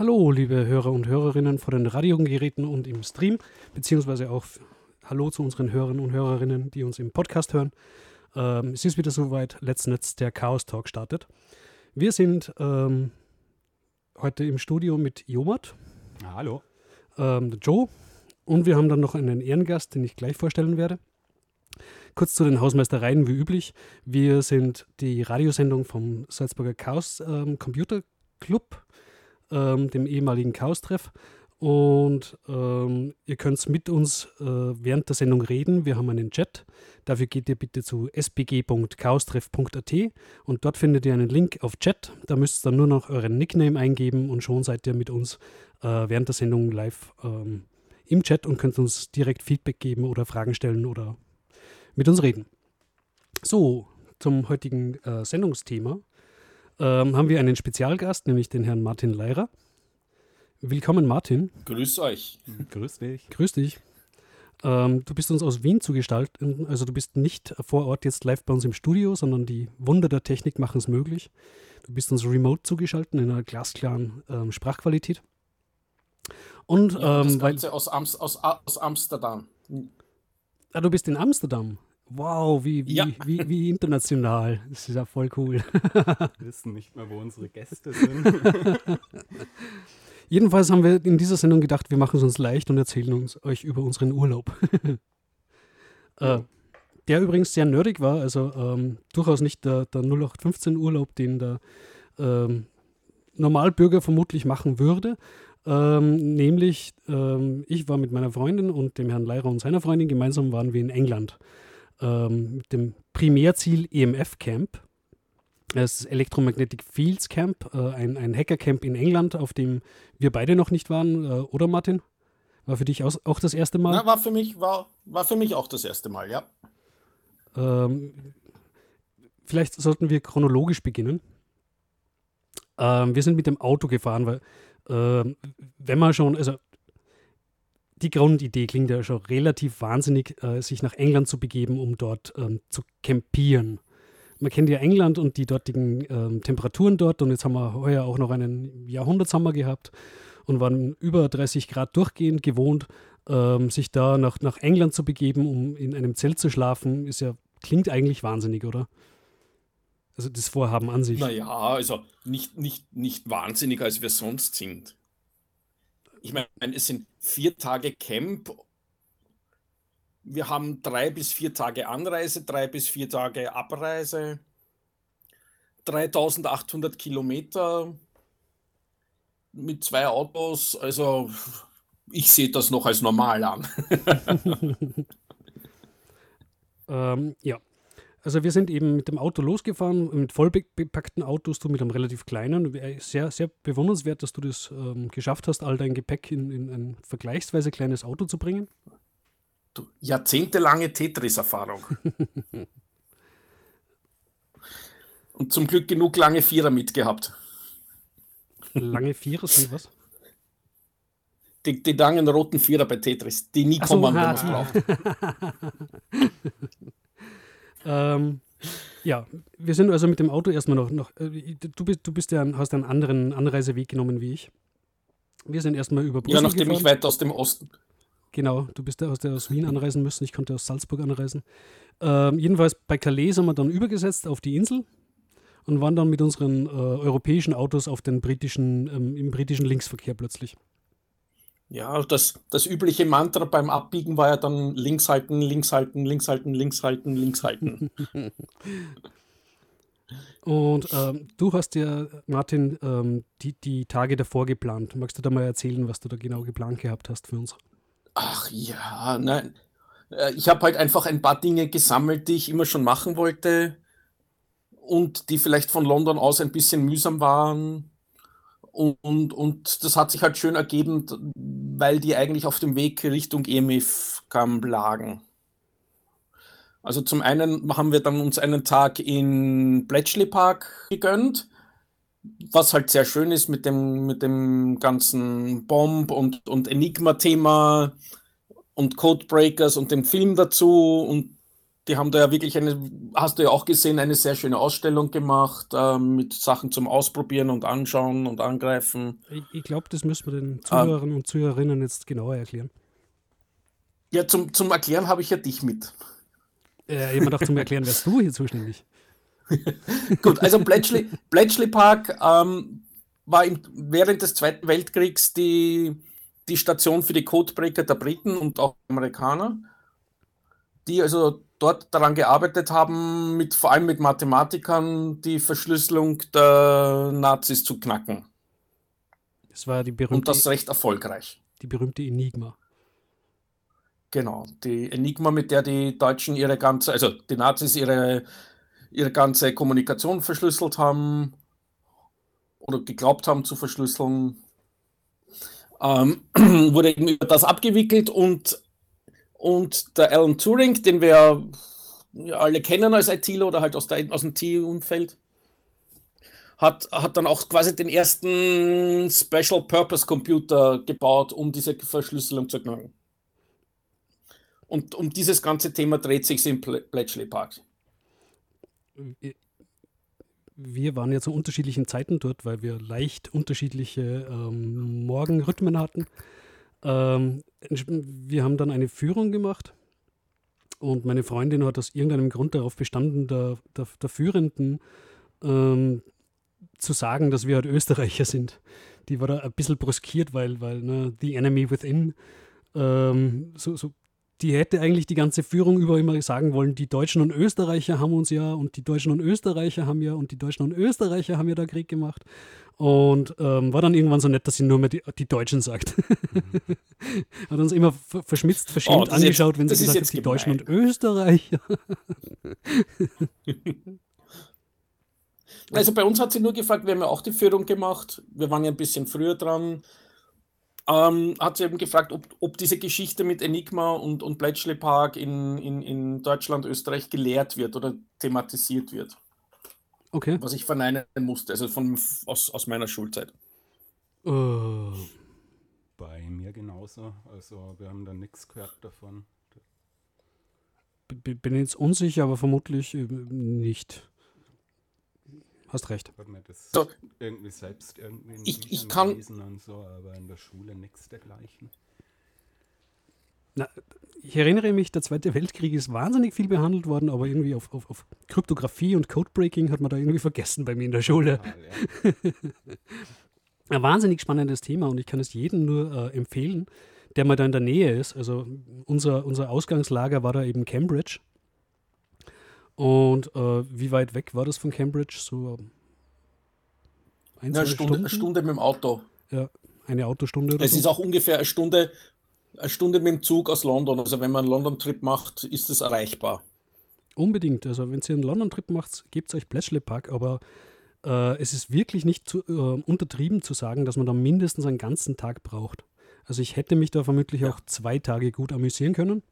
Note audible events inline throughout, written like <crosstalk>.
Hallo, liebe Hörer und Hörerinnen vor den Radiogeräten und im Stream, beziehungsweise auch Hallo zu unseren Hörern und Hörerinnen, die uns im Podcast hören. Ähm, es ist wieder soweit, Let's Netz, der Chaos Talk startet. Wir sind ähm, heute im Studio mit Jomat. Hallo. Ähm, Joe. Und wir haben dann noch einen Ehrengast, den ich gleich vorstellen werde. Kurz zu den Hausmeistereien wie üblich. Wir sind die Radiosendung vom Salzburger Chaos ähm, Computer Club, ähm, dem ehemaligen Chaos-Treff. Und ähm, ihr könnt mit uns äh, während der Sendung reden. Wir haben einen Chat. Dafür geht ihr bitte zu sbg.chaostreff.at und dort findet ihr einen Link auf Chat. Da müsst ihr dann nur noch euren Nickname eingeben und schon seid ihr mit uns äh, während der Sendung live ähm, im Chat und könnt uns direkt Feedback geben oder Fragen stellen oder mit uns reden. So, zum heutigen äh, Sendungsthema ähm, haben wir einen Spezialgast, nämlich den Herrn Martin Leirer. Willkommen, Martin. Grüß euch. Grüß dich. Grüß dich. Ähm, du bist uns aus Wien zugestaltet, also du bist nicht vor Ort jetzt live bei uns im Studio, sondern die Wunder der Technik machen es möglich. Du bist uns remote zugeschaltet in einer glasklaren ähm, Sprachqualität. Und Ja, das ähm, weil, Ganze aus, Ams, aus, aus Amsterdam. ah, du bist in Amsterdam. Wow, wie, wie, Ja. wie, wie international. Das ist ja voll cool. <laughs> Wir wissen nicht mehr, wo unsere Gäste sind. <laughs> Jedenfalls haben wir in dieser Sendung gedacht, wir machen es uns leicht und erzählen uns euch über unseren Urlaub. <laughs> äh, der übrigens sehr nerdig war, also ähm, durchaus nicht der, der 0815 Urlaub, den der ähm, Normalbürger vermutlich machen würde. Ähm, nämlich, ähm, ich war mit meiner Freundin und dem Herrn Leirer und seiner Freundin gemeinsam waren wir in England ähm, mit dem Primärziel EMF Camp. Das ist Electromagnetic Fields Camp, äh, ein, ein Hacker-Camp in England, auf dem wir beide noch nicht waren, äh, oder Martin? War für dich auch das erste Mal? Na, war, für mich, war, war für mich auch das erste Mal, ja. Ähm, vielleicht sollten wir chronologisch beginnen. Ähm, wir sind mit dem Auto gefahren, weil ähm, wenn man schon, also die Grundidee klingt ja schon relativ wahnsinnig, äh, sich nach England zu begeben, um dort ähm, zu campieren. Man kennt ja England und die dortigen ähm, Temperaturen dort und jetzt haben wir heuer auch noch einen Jahrhundertsommer gehabt und waren über 30 Grad durchgehend gewohnt. Ähm, sich da nach, nach England zu begeben, um in einem Zelt zu schlafen, ist ja, klingt eigentlich wahnsinnig, oder? Also das Vorhaben an sich. Naja, also nicht, nicht, nicht wahnsinniger, als wir sonst sind. Ich meine, es sind vier Tage Camp. Wir haben drei bis vier Tage Anreise, drei bis vier Tage Abreise. 3800 Kilometer mit zwei Autos. Also ich sehe das noch als normal an. <laughs> Ähm, ja. Also wir sind eben mit dem Auto losgefahren, mit voll be- bepackten Autos, du mit einem relativ kleinen. Sehr, sehr bewundernswert, dass du das ähm, geschafft hast, all dein Gepäck in, in ein vergleichsweise kleines Auto zu bringen. Du, jahrzehntelange Tetris-Erfahrung. <laughs> Und zum Glück genug lange Vierer mitgehabt. Lange Vierer sind was? Die, die langen roten Vierer bei Tetris, die nie so, kommen, wenn man es braucht. <laughs> Ähm, ja, wir sind also mit dem Auto erstmal noch, noch äh, du bist, du bist ja, hast einen anderen Anreiseweg genommen wie ich. Wir sind erstmal über Brüssel Ja, nachdem gefahren. ich weit aus dem Osten. Genau, du bist aus, der aus Wien anreisen müssen, ich konnte aus Salzburg anreisen. Ähm, jedenfalls bei Calais sind wir dann übergesetzt auf die Insel und waren dann mit unseren äh, europäischen Autos auf den britischen, ähm, im britischen Linksverkehr plötzlich. Ja, das, das übliche Mantra beim Abbiegen war ja dann links halten, links halten, links halten, links halten, links halten. <laughs> Und ähm, du hast ja, Martin, ähm, die, die Tage davor geplant. Magst du da mal erzählen, was du da genau geplant gehabt hast für uns? Ach ja, nein. Äh, Ich habe halt einfach ein paar Dinge gesammelt, die ich immer schon machen wollte und die vielleicht von London aus ein bisschen mühsam waren. Und, und das hat sich halt schön ergeben, weil die eigentlich auf dem Weg Richtung EMF kam, lagen. Also zum einen haben wir dann uns einen Tag in Bletchley Park gegönnt, was halt sehr schön ist mit dem, mit dem ganzen Bomb und, und Enigma-Thema und Codebreakers und dem Film dazu und die haben da ja wirklich eine, hast du ja auch gesehen, eine sehr schöne Ausstellung gemacht äh, mit Sachen zum Ausprobieren und Anschauen und Angreifen. Ich, ich glaube, das müssen wir den Zuhörern ähm, und Zuhörerinnen jetzt genauer erklären. Ja, zum, zum Erklären habe ich ja dich mit. Äh, immer doch zum Erklären, wärst du hier zuständig. <laughs> Gut, also Bletchley, Bletchley Park ähm, war im, während des Zweiten Weltkriegs die, die Station für die Codebreaker der Briten und auch Amerikaner, die also dort daran gearbeitet haben, mit, vor allem mit Mathematikern die Verschlüsselung der Nazis zu knacken. Das war die berühmte, Und das recht erfolgreich. Die berühmte Enigma. Genau, die Enigma, mit der die Deutschen ihre ganze, also die Nazis ihre, ihre ganze Kommunikation verschlüsselt haben oder geglaubt haben zu verschlüsseln, ähm, <clears throat> wurde eben über das abgewickelt und und der Alan Turing, den wir ja, alle kennen als ITler oder halt aus, der, aus dem T-Umfeld, hat, hat dann auch quasi den ersten Special Purpose Computer gebaut, um diese Verschlüsselung zu knacken. Und um dieses ganze Thema dreht sich im Bletchley Park. Wir waren ja zu unterschiedlichen Zeiten dort, weil wir leicht unterschiedliche ähm, Morgenrhythmen hatten. Ähm, wir haben dann eine Führung gemacht und meine Freundin hat aus irgendeinem Grund darauf bestanden, der, der, der Führenden ähm, zu sagen, dass wir halt Österreicher sind. Die war da ein bisschen bruskiert, weil, weil ne, The Enemy Within, ähm, so, so, die hätte eigentlich die ganze Führung über immer sagen wollen, die Deutschen und Österreicher haben uns ja und die Deutschen und Österreicher haben ja und die Deutschen und Österreicher haben ja da Krieg gemacht. Und ähm, war dann irgendwann so nett, dass sie nur mehr die, die Deutschen sagt. Mhm. <laughs> hat uns immer verschmitzt, verschämt oh, angeschaut, jetzt, wenn sie gesagt hat, die Deutschen und Österreicher. <laughs> also bei uns hat sie nur gefragt, wir haben ja auch die Führung gemacht. Wir waren ja ein bisschen früher dran. Ähm, hat sie eben gefragt, ob, ob diese Geschichte mit Enigma und, und Bletchley Park in, in, in Deutschland, Österreich gelehrt wird oder thematisiert wird. Okay. Was ich verneinen musste, also von, aus, aus meiner Schulzeit. Uh. Bei mir genauso. Also wir haben da nichts gehört davon. B bin jetzt unsicher, aber vermutlich äh, nicht. Hast recht. Ich mir das so. irgendwie selbst irgendwie in ich, ich kann lesen und so, aber in der Schule nichts dergleichen. Na, ich erinnere mich, der Zweite Weltkrieg ist wahnsinnig viel behandelt worden, aber irgendwie auf, auf, auf Kryptographie und Codebreaking hat man da irgendwie vergessen bei mir in der Schule. Ah, ja. <laughs> Ein wahnsinnig spannendes Thema und ich kann es jedem nur äh, empfehlen, der mal da in der Nähe ist. Also unser, unser Ausgangslager war da eben Cambridge. Und äh, wie weit weg war das von Cambridge? So ein, eine Stunde, eine Stunde mit dem Auto. Ja, eine Autostunde oder Es so. ist auch ungefähr eine Stunde eine Stunde mit dem Zug aus London. Also wenn man einen London-Trip macht, ist es erreichbar. Unbedingt. Also wenn ihr einen London-Trip macht, gebt euch Bletchley Park, aber äh, es ist wirklich nicht zu, äh, untertrieben zu sagen, dass man da mindestens einen ganzen Tag braucht. Also ich hätte mich da vermutlich ja. auch zwei Tage gut amüsieren können.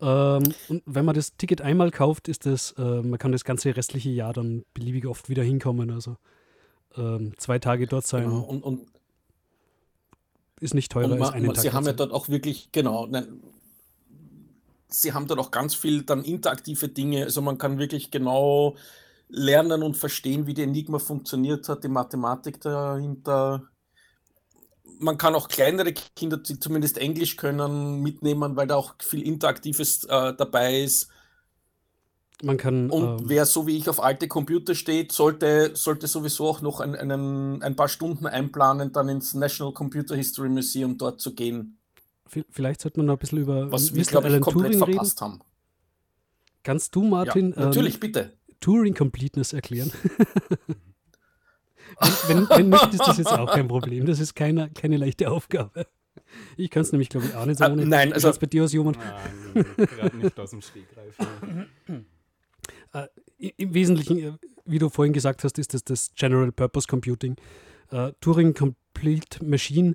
Ähm, und wenn man das Ticket einmal kauft, ist das, äh, man kann das ganze restliche Jahr dann beliebig oft wieder hinkommen. Also ähm, zwei Tage dort sein. Genau. Und, und ist nicht teurer man, als einen Tag. Sie haben ja dort auch wirklich, genau, nein, sie haben dort auch ganz viel dann interaktive Dinge. Also man kann wirklich genau lernen und verstehen, wie die Enigma funktioniert hat, die Mathematik dahinter. Man kann auch kleinere Kinder, die zumindest Englisch können, mitnehmen, weil da auch viel Interaktives äh, dabei ist. Man kann. Und ähm, wer so wie ich auf alte Computer steht, sollte, sollte sowieso auch noch ein, einen, ein paar Stunden einplanen, dann ins National Computer History Museum dort zu gehen. Vielleicht sollte man noch ein bisschen über Was wir, glaube ich, komplett Turing verpasst reden. haben. Kannst du, Martin, ja, natürlich, ähm, bitte. Turing Completeness erklären? <laughs> wenn, wenn nicht, ist das jetzt auch kein Problem. Das ist keine, keine leichte Aufgabe. Ich kann es nämlich, glaube ich, auch nicht sagen. Ah, nein, also. bei dir aus jemand. Nein, gerade nicht aus dem Stegreif. <laughs> Äh, Im Wesentlichen, äh, wie du vorhin gesagt hast, ist das das General Purpose Computing. Äh, Turing Complete Machine,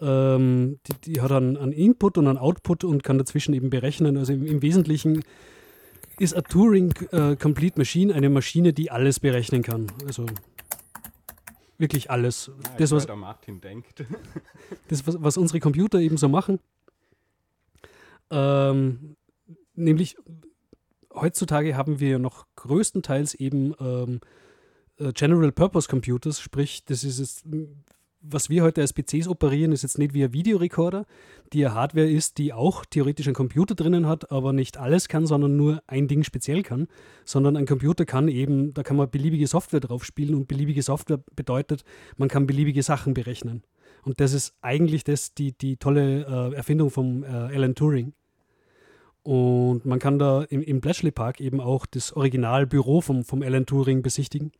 ähm, die, die, hat einen, einen, Input und einen Output und kann dazwischen eben berechnen. Also im, im Wesentlichen ist eine Turing äh, Complete Machine eine Maschine, die alles berechnen kann. Also wirklich alles. Ja, das, was, der Martin denkt. <laughs> das, was, was, unsere Computer eben so machen. Ähm, nämlich heutzutage haben wir noch größtenteils eben ähm, äh, General Purpose Computers, sprich, das ist jetzt, was wir heute als PCs operieren, ist jetzt nicht wie ein Videorekorder, die eine Hardware ist, die auch theoretisch einen Computer drinnen hat, aber nicht alles kann, sondern nur ein Ding speziell kann, sondern ein Computer kann eben, da kann man beliebige Software drauf spielen und beliebige Software bedeutet, man kann beliebige Sachen berechnen. Und das ist eigentlich das, die, die tolle äh, Erfindung von äh, Alan Turing. Und man kann da im, im Bletchley Park eben auch das Originalbüro vom, vom Alan Turing besichtigen.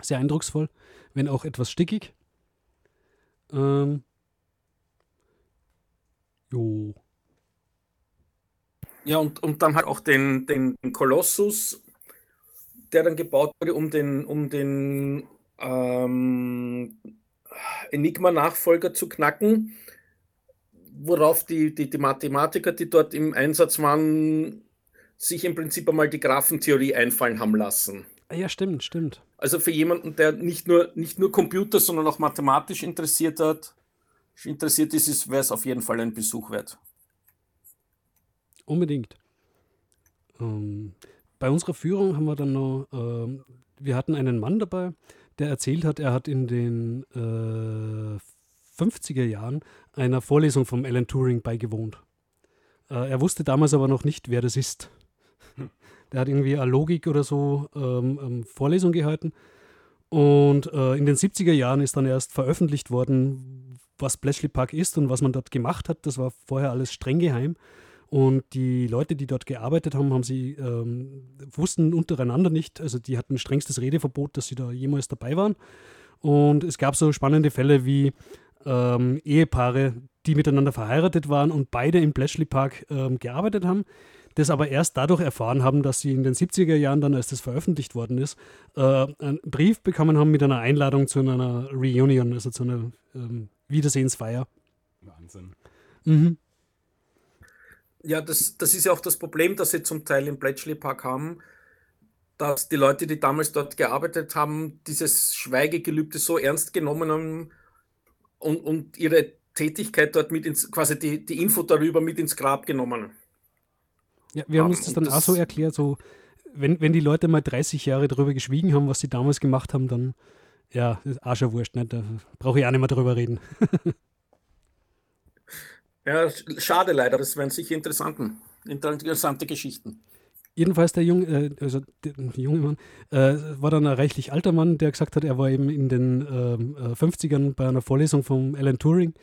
Sehr eindrucksvoll, wenn auch etwas stickig. Ähm. Jo. Ja, und, und dann halt auch den, den Kolossus, der dann gebaut wurde, um den, um den ähm, Enigma-Nachfolger zu knacken, worauf die, die, die Mathematiker, die dort im Einsatz waren, sich im Prinzip einmal die Graphentheorie einfallen haben lassen. Ah ja, stimmt, stimmt. Also für jemanden, der nicht nur, nicht nur Computer, sondern auch mathematisch interessiert hat, interessiert ist, wäre es auf jeden Fall ein Besuch wert. Unbedingt. Ähm, bei unserer Führung haben wir dann noch, ähm, wir hatten einen Mann dabei, der erzählt hat, er hat in den äh, 50er Jahren einer Vorlesung vom Alan Turing beigewohnt. Äh, er wusste damals aber noch nicht, wer das ist. Der hat irgendwie eine Logik oder so ähm, ähm, Vorlesung gehalten. Und äh, in den 70er Jahren ist dann erst veröffentlicht worden, was Bletchley Park ist und was man dort gemacht hat. Das war vorher alles streng geheim. Und die Leute, die dort gearbeitet haben, haben sie ähm, wussten untereinander nicht, also die hatten strengstes Redeverbot, dass sie da jemals dabei waren. Und es gab so spannende Fälle wie ähm, Ehepaare, die miteinander verheiratet waren und beide im Bletchley Park ähm, gearbeitet haben, das aber erst dadurch erfahren haben, dass sie in den 70er Jahren dann, als das veröffentlicht worden ist, äh, einen Brief bekommen haben mit einer Einladung zu einer Reunion, also zu einer ähm, Wiedersehensfeier. Wahnsinn. Mhm. Ja, das, das ist ja auch das Problem, das sie zum Teil im Bletchley Park haben, dass die Leute, die damals dort gearbeitet haben, dieses Schweigegelübde so ernst genommen haben und, und ihre Tätigkeit dort mit ins, quasi die, die Info darüber mit ins Grab genommen. Ja, wir haben uns das dann das auch so erklärt, so, wenn, wenn die Leute mal 30 Jahre darüber geschwiegen haben, was sie damals gemacht haben, dann, ja, ist auch schon wurscht, ne? da brauche ich auch nicht mehr drüber reden. <laughs> ja, schade leider, das wären sicher interessanten, interessante Geschichten. Jedenfalls der junge, äh, also der junge Mann, äh, war dann ein reichlich alter Mann, der gesagt hat, er war eben in den ähm, äh, 50ern bei einer Vorlesung von Alan Turing.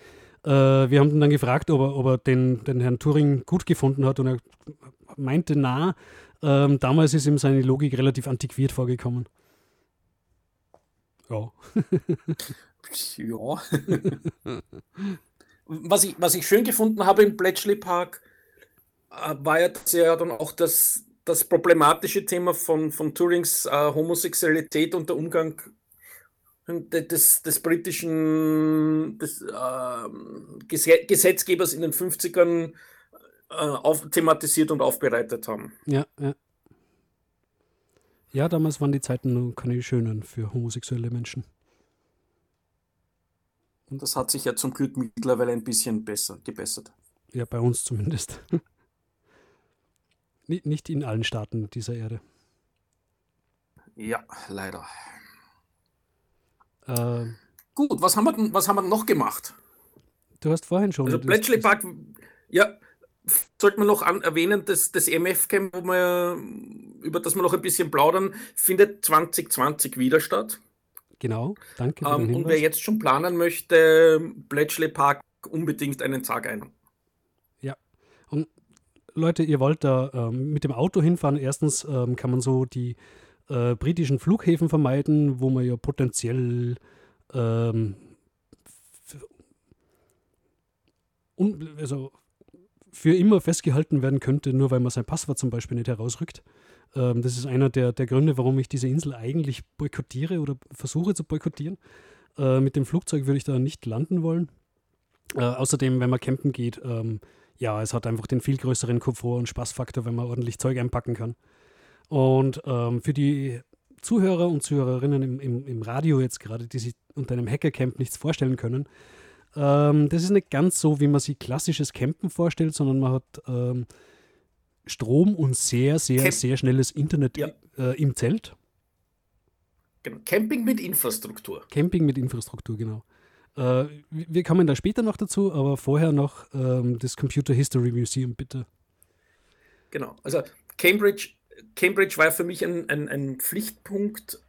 Äh, wir haben ihn dann gefragt, ob er, ob er den, den Herrn Turing gut gefunden hat und er meinte, na, ähm, damals ist ihm seine Logik relativ antiquiert vorgekommen. Ja. ja. was, ich, was ich schön gefunden habe im Bletchley Park, äh, war ja, dass er dann auch das, das problematische Thema von, von Turings äh, Homosexualität und der Umgang des, des britischen des, äh, Gesetzgebers in den 50ern äh, auf, thematisiert und aufbereitet haben. Ja, ja. Ja, damals waren die Zeiten nur keine schönen für homosexuelle Menschen. Und das hat sich ja zum Glück mittlerweile ein bisschen besser gebessert. Ja, bei uns zumindest. <laughs> Nicht in allen Staaten dieser Erde. Ja, leider. Äh, Gut, was haben, wir denn, was haben wir noch gemacht? Du hast vorhin schon. Also Bletchley Park, ja, sollte man noch an, erwähnen, dass das MF-Camp, über das wir noch ein bisschen plaudern, findet 2020 wieder statt. Genau, danke. Für ähm, und wer jetzt schon planen möchte, Bletchley Park unbedingt einen Tag ein. Ja, und Leute, ihr wollt da ähm, mit dem Auto hinfahren. Erstens ähm, kann man so die äh, britischen Flughäfen vermeiden, wo man ja potenziell ähm, also für immer festgehalten werden könnte, nur weil man sein Passwort zum Beispiel nicht herausrückt. Ähm, das ist einer der, der Gründe, warum ich diese Insel eigentlich boykottiere oder versuche zu boykottieren. Äh, mit dem Flugzeug würde ich da nicht landen wollen. Äh, außerdem, wenn man campen geht, ähm, ja, es hat einfach den viel größeren Komfort und Spaßfaktor, wenn man ordentlich Zeug einpacken kann. Und ähm, für die Zuhörer und Zuhörerinnen im, im, im Radio jetzt gerade, die sich unter einem Hackercamp nichts vorstellen können, ähm, das ist nicht ganz so, wie man sich klassisches Campen vorstellt, sondern man hat ähm, Strom und sehr, sehr, Camp sehr schnelles Internet Ja. äh, im Zelt. Genau. Camping mit Infrastruktur. Camping mit Infrastruktur, genau. Äh, wir kommen da später noch dazu, aber vorher noch ähm, das Computer History Museum, bitte. Genau. Also Cambridge, Cambridge war für mich ein, ein, ein Pflichtpunkt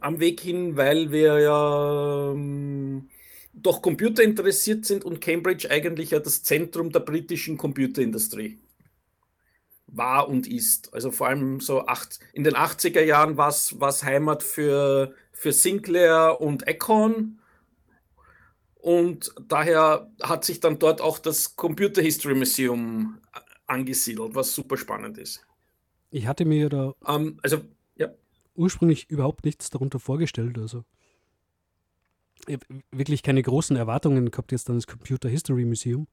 am Weg hin, weil wir ja ähm, doch Computer interessiert sind und Cambridge eigentlich ja das Zentrum der britischen Computerindustrie war und ist. Also vor allem so acht, in den 80er Jahren war es Heimat für, für Sinclair und Econ. Und daher hat sich dann dort auch das Computer History Museum angesiedelt, was super spannend ist. Ich hatte mir da Ähm, also, ja, ursprünglich überhaupt nichts darunter vorgestellt. Also wirklich keine großen Erwartungen gehabt jetzt an das Computer History Museum.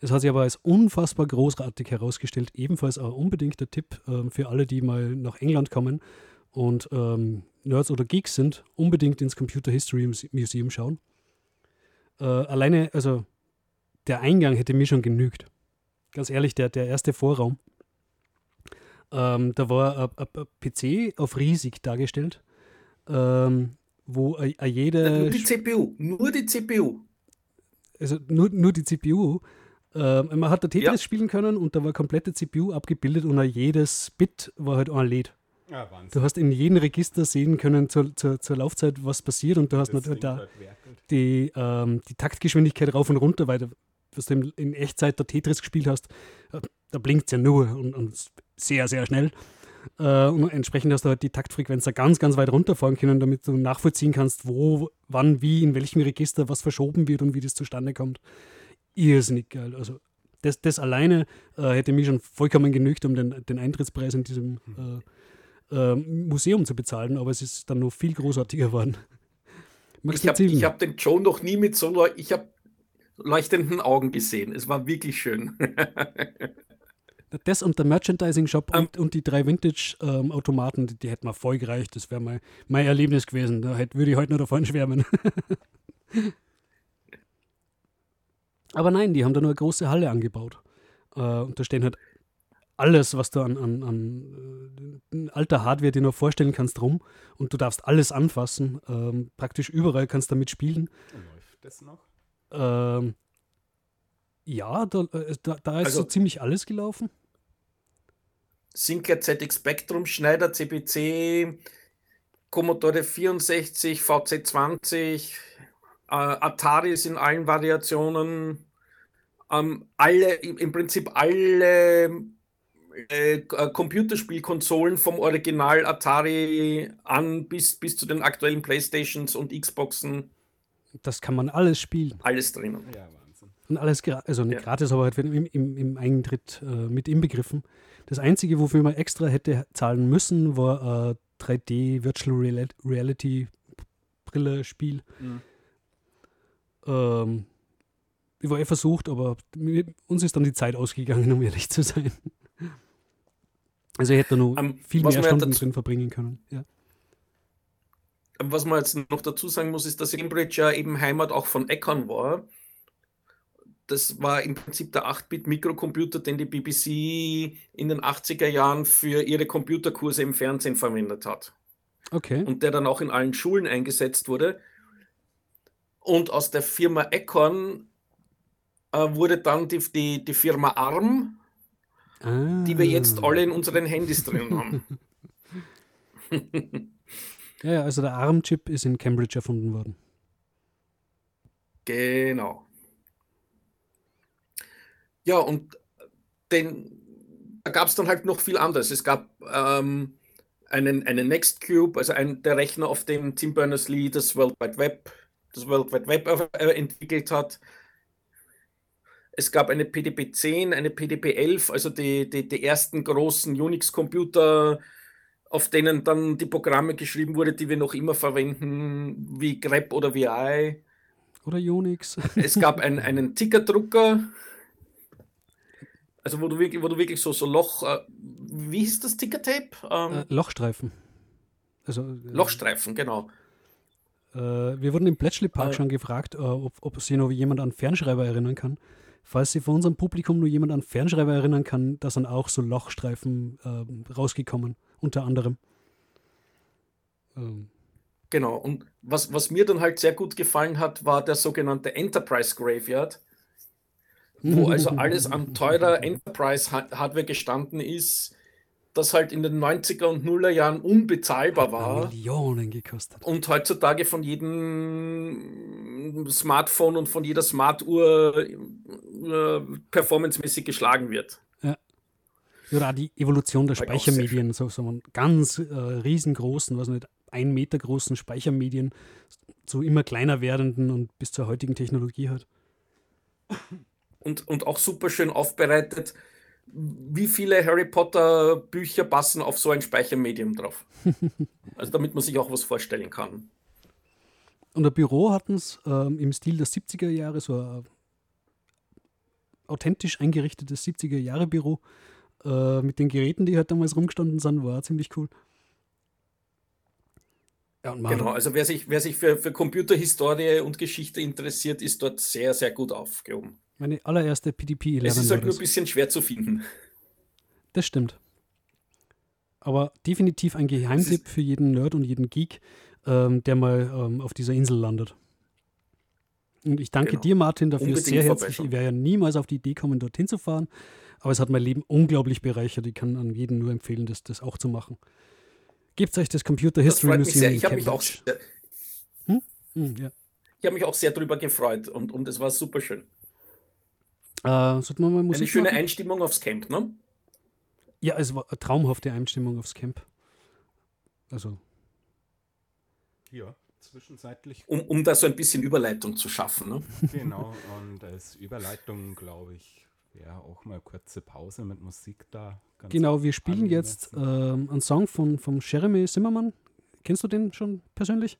Es hat sich aber als unfassbar großartig herausgestellt. Ebenfalls auch unbedingt der Tipp ähm, für alle, die mal nach England kommen und ähm, Nerds oder Geeks sind, unbedingt ins Computer History Muse- Museum schauen. Äh, alleine, also der Eingang hätte mir schon genügt. Ganz ehrlich, der, der erste Vorraum. Ähm, da war ein- ein ein PC auf riesig dargestellt, ähm, wo a- a jede, nur die CPU, nur die CPU. also nur, nur die CPU. Ähm, man hat da Tetris Ja. spielen können und da war komplette CPU abgebildet und a jedes Bit war halt ein LED. Ja, Wahnsinn. Du hast in jedem Register sehen können zur, zur, zur Laufzeit, was passiert und du hast Das natürlich da werkelt. die, ähm, die Taktgeschwindigkeit rauf und runter, weil du, was du in, in Echtzeit der Tetris gespielt hast, äh, da blinkt es ja nur und, und sehr, sehr schnell. Äh, und entsprechend hast du halt die Taktfrequenz da ganz, ganz weit runterfahren können, damit du nachvollziehen kannst, wo, wann, wie, in welchem Register was verschoben wird und wie das zustande kommt. Irrsinnig geil. Also das, das alleine äh, hätte mich schon vollkommen genügt, um den, den Eintrittspreis in diesem äh, äh, Museum zu bezahlen, aber es ist dann noch viel großartiger geworden. <laughs> Magst Ich habe hab den Joe noch nie mit so ich habe leuchtenden Augen gesehen. Es war wirklich schön. <laughs> Das und der Merchandising-Shop Ähm. und, und die drei Vintage-Automaten, die, die hätten mir voll gereicht. Das wäre mein, mein Erlebnis gewesen. Da hätte, würde ich heute noch davon schwärmen. <laughs> Aber nein, die haben da nur eine große Halle angebaut. Äh, und da stehen halt alles, was du an, an, an äh, alter Hardware dir nur vorstellen kannst, rum. Und du darfst alles anfassen. Ähm, praktisch überall kannst du damit spielen. Läuft das noch? Ähm, ja, da, äh, da, da ist Also- so ziemlich alles gelaufen. Sinclair ZX Spectrum, Schneider CPC, Commodore 64, VC20, äh, Ataris in allen Variationen, ähm, alle, im, Prinzip alle äh, K- Computerspielkonsolen vom Original Atari an bis, bis zu den aktuellen Playstations und Xboxen, Das kann man alles spielen. alles drinnen. Ja. Und alles, also nicht Ja. gratis, aber halt im, im, im Eintritt äh, mit inbegriffen. Das Einzige, wofür man extra hätte zahlen müssen, war äh, 3D Virtual Reali- Reality Brille Spiel. Mhm. Ähm, ich war eh versucht, aber uns ist dann die Zeit ausgegangen, um ehrlich zu sein. Also ich hätte noch Ähm, viel mehr Stunden drin verbringen können. Ja. Was man jetzt noch dazu sagen muss, ist, dass Cambridge ja eben Heimat auch von Econ war. Das war im Prinzip der 8-Bit-Mikrocomputer, den die BBC in den 80er Jahren für ihre Computerkurse im Fernsehen verwendet hat. Okay. Und der dann auch in allen Schulen eingesetzt wurde. Und aus der Firma Econ äh, wurde dann die, die, die Firma ARM, Ah. die wir jetzt alle in unseren Handys drin haben. <laughs> <laughs> Ja, ja, also der ARM-Chip ist in Cambridge erfunden worden. Genau. Ja, und den, da gab es dann halt noch viel anderes. Es gab ähm, einen, einen Nextcube, also ein, der Rechner, auf dem Tim Berners-Lee das World Wide Web, das World Wide Web äh, entwickelt hat. Es gab eine PDP-10, eine PDP-11, also die, die, die ersten großen Unix-Computer, auf denen dann die Programme geschrieben wurde, die wir noch immer verwenden, wie grep oder VI. Oder Unix. Es gab ein, einen Tickerdrucker, also wo du wirklich, wo du wirklich so, so Loch, äh, wie hieß das Tickertape? Ähm, Äh, Lochstreifen. Also, äh, Lochstreifen, genau. Äh, wir wurden im Bletchley Park Äh. schon gefragt, äh, ob, ob sich noch jemand an Fernschreiber erinnern kann. Falls sich von unserem Publikum nur jemand an Fernschreiber erinnern kann, da sind auch so Lochstreifen ähm, rausgekommen, unter anderem. Ähm, Genau. Und was, was mir dann halt sehr gut gefallen hat, war der sogenannte Enterprise Graveyard, wo also alles an teurer Enterprise-Hardware gestanden ist, das halt in den 90er und Nuller Jahren unbezahlbar war Millionen gekostet. und heutzutage von jedem Smartphone und von jeder Smartuhr äh, performancemäßig geschlagen wird. Oder auch die Evolution der Speichermedien, so, so einen ganz äh, riesengroßen, was nicht, ein Meter großen Speichermedien zu immer kleiner werdenden und bis zur heutigen Technologie halt. Und, und auch super schön aufbereitet. Wie viele Harry Potter Bücher passen auf so ein Speichermedium drauf? <laughs> Also damit man sich auch was vorstellen kann. Und der Büro hatten es ähm, im Stil der 70er Jahre, so ein authentisch eingerichtetes 70er Jahre Büro äh, mit den Geräten, die halt damals rumgestanden sind, war ziemlich cool. Ja, und man Genau, also wer sich, wer sich für, für Computerhistorie und Geschichte interessiert, ist dort sehr, sehr gut aufgehoben. Meine allererste PDP 11 Es ist halt nur das. ein bisschen schwer zu finden. Das stimmt. Aber definitiv ein Geheimtipp für jeden Nerd und jeden Geek, ähm, der mal ähm, auf dieser Insel landet. Und ich danke Genau. dir, Martin, dafür Unbedingt sehr herzlich. Ich wäre ja niemals auf die Idee kommen, dorthin zu fahren. Aber es hat mein Leben unglaublich bereichert. Ich kann an jeden nur empfehlen, das, das auch zu machen. Gebt euch das Computer Das History mich Museum Ich habe mich auch sehr, Hm, ja. ich habe mich auch sehr darüber gefreut und, und es war super schön. Äh, sollten wir mal Musik Eine schöne machen? Einstimmung aufs Camp, ne? Ja, es war eine traumhafte Einstimmung aufs Camp. Also, Hier, zwischenzeitlich. Um, um da so ein bisschen Überleitung zu schaffen. Ne? <laughs> Genau, und als Überleitung, glaube ich, wäre auch mal kurze Pause mit Musik da. Ganz genau, wir spielen jetzt ähm, einen Song von, von Jeremy Zimmermann. Kennst du den schon persönlich?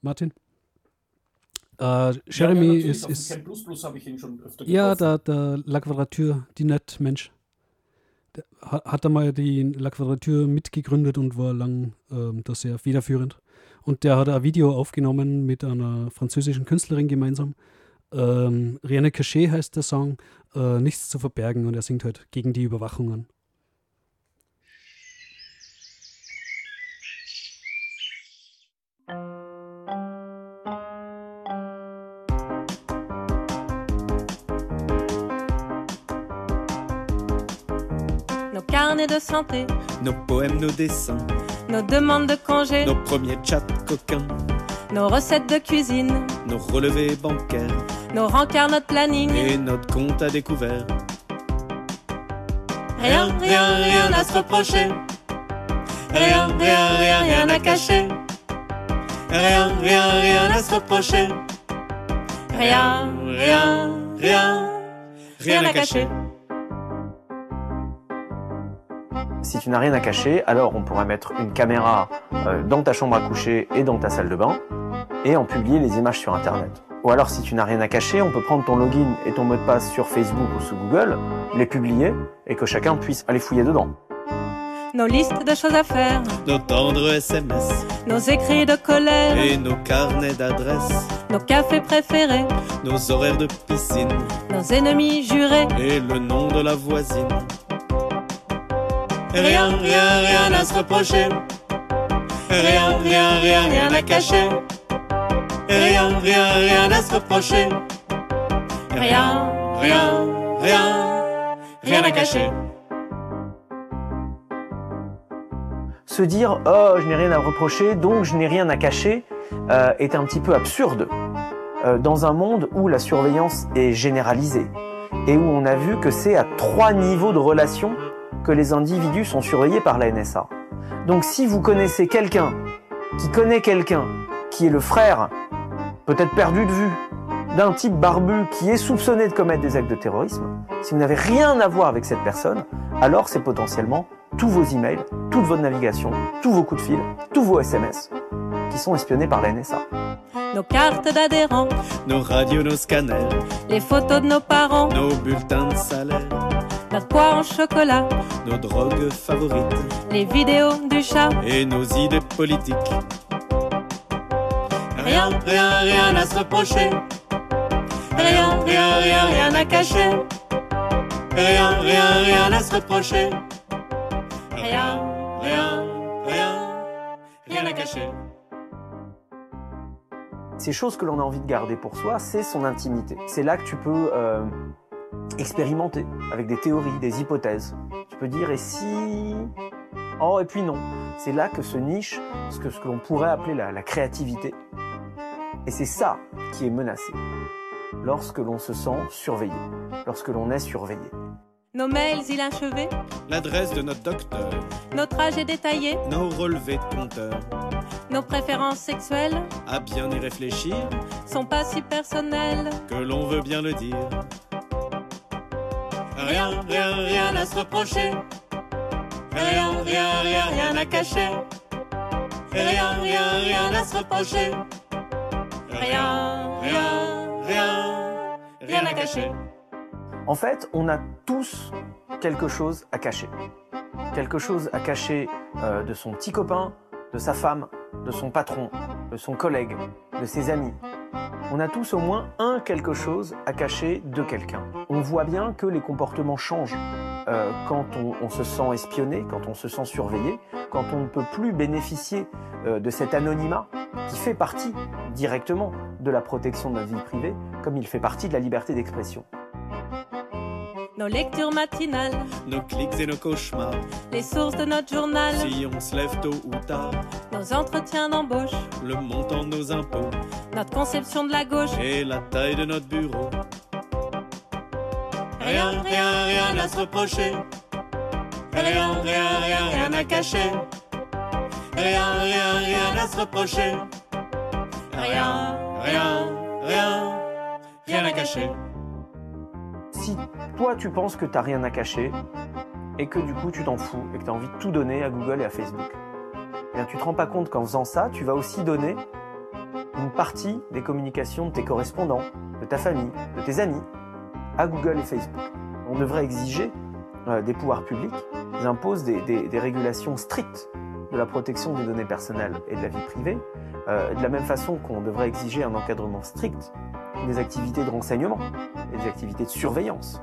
Martin? Äh, Jeremy ja, ist, ist Camp Plus Plus habe ich ihn schon öfter ja getroffen. der, der La Quadrature, die nett Mensch. Der hat, hat einmal die La Quadrature mitgegründet und war lang ähm, da sehr federführend. Und der hat ein Video aufgenommen mit einer französischen Künstlerin gemeinsam. Ähm, Rihanna Cachet heißt der Song, äh, Nichts zu verbergen und er singt halt gegen die Überwachungen. Carnets de santé, Nos poèmes, nos dessins, nos demandes de congé, nos premiers chats coquins, nos recettes de cuisine, nos relevés bancaires nos rencarts, notre planning. et notre compte à découvert. Rien, rien, rien à se reprocher. Rien, rien, rien, rien à cacher. Rien, rien, rien à se reprocher. Rien, rien, rien, rien à cacher. Si tu n'as rien à cacher, alors on pourrait mettre une caméra euh, dans ta chambre à coucher et dans ta salle de bain et en publier les images sur Internet. Ou alors si tu n'as rien à cacher, on peut prendre ton login et ton mot de passe sur Facebook ou sous Google, les publier et que chacun puisse aller fouiller dedans. Nos listes de choses à faire, Nos tendres SMS nos écrits de colère, et nos carnets d'adresses, nos cafés préférés, nos horaires de piscine nos ennemis jurés. et le nom de la voisine. Rien, rien, rien à se reprocher. Rien, rien, rien, rien à cacher. Rien, rien, rien à se reprocher. Rien, rien, rien, rien à cacher. Se dire oh je n'ai rien à reprocher donc je n'ai rien à cacher euh, est un petit peu absurde euh, dans un monde où la surveillance est généralisée et où on a vu que c'est à trois niveaux de relation que les individus sont surveillés par la NSA. Donc si vous connaissez quelqu'un qui connaît quelqu'un qui est le frère, peut-être perdu de vue, d'un type barbu qui est soupçonné de commettre des actes de terrorisme, si vous n'avez rien à voir avec cette personne, alors c'est potentiellement tous vos emails toute votre navigation, tous vos coups de fil, tous vos SMS qui sont espionnés par la NSA. Nos cartes d'adhérents, nos radios, nos scanners, les photos de nos parents, nos bulletins de salaire, notre poire en chocolat, nos drogues favorites, les vidéos du chat et nos idées politiques. Rien, rien, rien à se reprocher. Rien, rien, rien, rien à cacher. Rien, rien, rien à se reprocher. Rien, rien, rien, rien à cacher. Ces choses que l'on a envie de garder pour soi, c'est son intimité. C'est là que tu peux euh, expérimenter avec des théories, des hypothèses. Tu peux dire et si Oh et puis non. C'est là que se niche ce que, ce que l'on pourrait appeler la, la créativité. Et c'est ça qui est menacé lorsque l'on se sent surveillé, lorsque l'on est surveillé. Nos mails inachevés, L'adresse de notre docteur, notre âge est détaillé, nos relevés de compteur. nos préférences sexuelles À bien y réfléchir, sont pas si personnelles. que l'on veut bien le dire. Rien, rien, rien à se reprocher. Rien, rien, rien, rien à cacher. Rien, rien, rien à se reprocher. Rien, rien, rien, rien à cacher. En fait, on a tous quelque chose à cacher. Quelque chose à cacher euh, de son petit copain, de sa femme, de son patron, de son collègue, de ses amis. On a tous au moins un quelque chose à cacher de quelqu'un. On voit bien que les comportements changent euh, quand on, se sent espionné, quand on se sent surveillé, quand on ne peut plus bénéficier euh, de cet anonymat qui fait partie directement de la protection de notre vie privée, comme il fait partie de la liberté d'expression. Nos lectures matinales, Nos clics et nos cauchemars, les sources de notre journal, si on se lève tôt ou tard, nos entretiens d'embauche, le montant de nos impôts notre conception de la gauche. et la taille de notre bureau. Rien, rien, rien à se reprocher. Rien, rien, rien, rien à cacher. Rien, rien, rien à se reprocher. Rien, rien, rien, rien à cacher. Si toi tu penses que t'as rien à cacher et que du coup tu t'en fous et que tu as envie de tout donner à Google et à Facebook, eh bien tu te rends pas compte qu'en faisant ça, tu vas aussi donner une partie des communications de tes correspondants, de ta famille, de tes amis à Google et Facebook. On devrait exiger euh, des pouvoirs publics, ils imposent des, régulations strictes de la protection des données personnelles et de la vie privée, euh, de la même façon qu'on devrait exiger un encadrement strict des activités de renseignement et des activités de surveillance.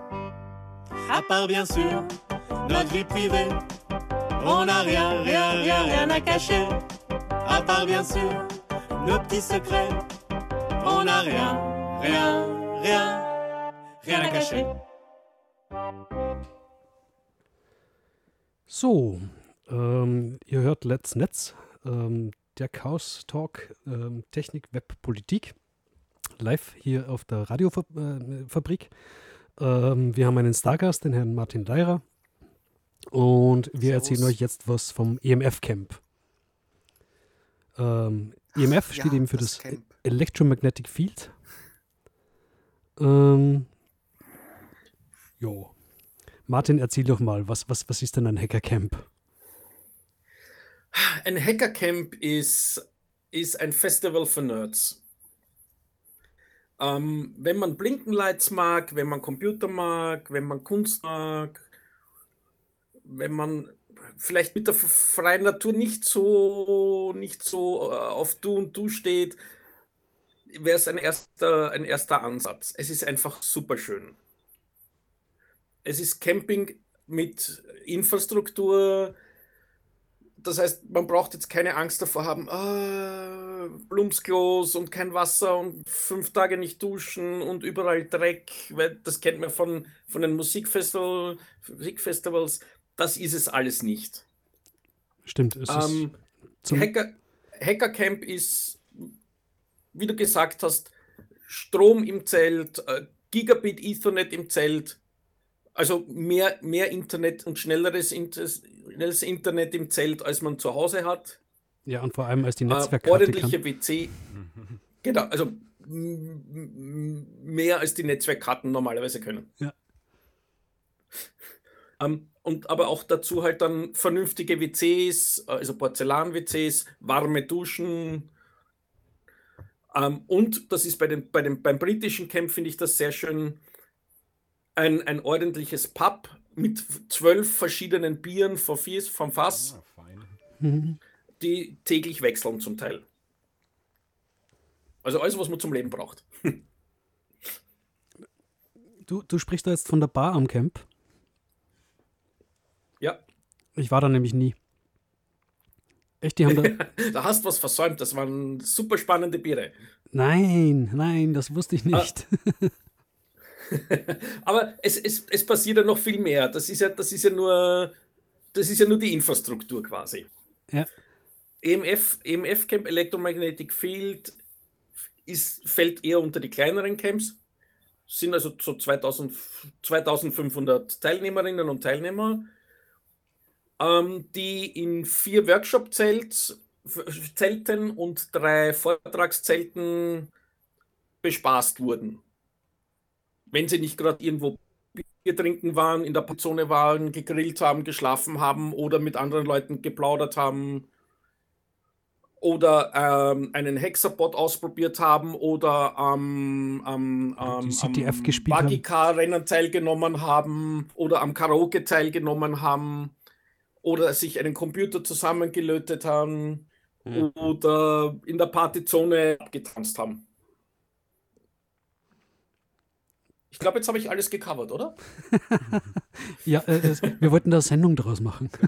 À part bien sûr notre vie privée, on n'a rien, rien, rien, rien à cacher. À part bien sûr nos petits secrets, on n'a rien, rien, rien, rien à cacher. So, ähm, ihr hört Let's Netz, ähm, der Chaos Talk ähm, Technik, Web, Politik, live hier auf der Radiofabrik. Ähm, wir haben einen Stargast, den Herrn Martin Leirer. Und wir erzählen euch jetzt was vom EMF-Camp. Ähm, EMF steht ja, eben für das das, Camp. Electromagnetic Field. Ähm, jo. Martin, erzähl doch mal, was, was, was ist denn ein Hackercamp? Ein Hackercamp ist, ist ein Festival für Nerds. Ähm, wenn man Blinkenlights mag, wenn man Computer mag, wenn man Kunst mag, wenn man vielleicht mit der freien Natur nicht so, nicht so äh, auf Du und Du steht, wäre es ein erster, ein erster Ansatz. Es ist einfach super schön. Es ist Camping mit Infrastruktur, das heißt, man braucht jetzt keine Angst davor haben, ah, Blumsklos und kein Wasser und fünf Tage nicht duschen und überall Dreck, weil das kennt man von, von den Musikfestival, Musikfestivals. Das ist es alles nicht. Stimmt, es Ähm, ist Hacker, Hackercamp ist, wie du gesagt hast, Strom im Zelt, äh, Gigabit Ethernet im Zelt, also mehr, mehr Internet und schnelleres, Inter schnelles Internet im Zelt, als man zu Hause hat. ja, und vor allem als die Äh, Netzwerkkarte ordentliche kann. WC. <laughs> Genau, also mehr als die Netzwerkkarten normalerweise können. Ja. <laughs> Ähm, und aber auch dazu halt dann vernünftige WCs, also Porzellan-WCs, warme Duschen. Ähm, und das ist bei den, bei dem, beim britischen Camp, finde ich das sehr schön, ein, ein ordentliches Pub mit zwölf verschiedenen Bieren vom, Fies, vom Fass, Ah, <laughs> die täglich wechseln zum Teil. Also alles, was man zum Leben braucht. Du, du sprichst da jetzt von der Bar am Camp. Ja, Ich war da nämlich nie. Echt, die haben da. <laughs> da hast du was versäumt. Das waren super spannende Biere. Nein, nein, das wusste ich nicht. <laughs> <laughs> Aber es, es, es passiert ja noch viel mehr. Das ist ja, das ist ja nur, das ist ja nur die Infrastruktur quasi. Ja. EMF, EMF Camp Electromagnetic Field ist, fällt eher unter die kleineren Camps. Sind also so 2000, 2500 Teilnehmerinnen und Teilnehmer, ähm, die in vier Workshop-Zelten und drei Vortragszelten bespaßt wurden wenn sie nicht gerade irgendwo Bier trinken waren, in der Zone waren, gegrillt haben, geschlafen haben oder mit anderen Leuten geplaudert haben oder ähm, einen Hexerbot ausprobiert haben oder am, am, Die CTF am gespielt haben. Buggy-Car-Rennen teilgenommen haben oder am Karaoke teilgenommen haben oder sich einen Computer zusammengelötet haben Hm. oder in der Partyzone getanzt haben. Ich glaube, jetzt habe ich alles gecovert, oder? <laughs> Ja, äh, es, wir wollten da Sendung draus machen. <laughs>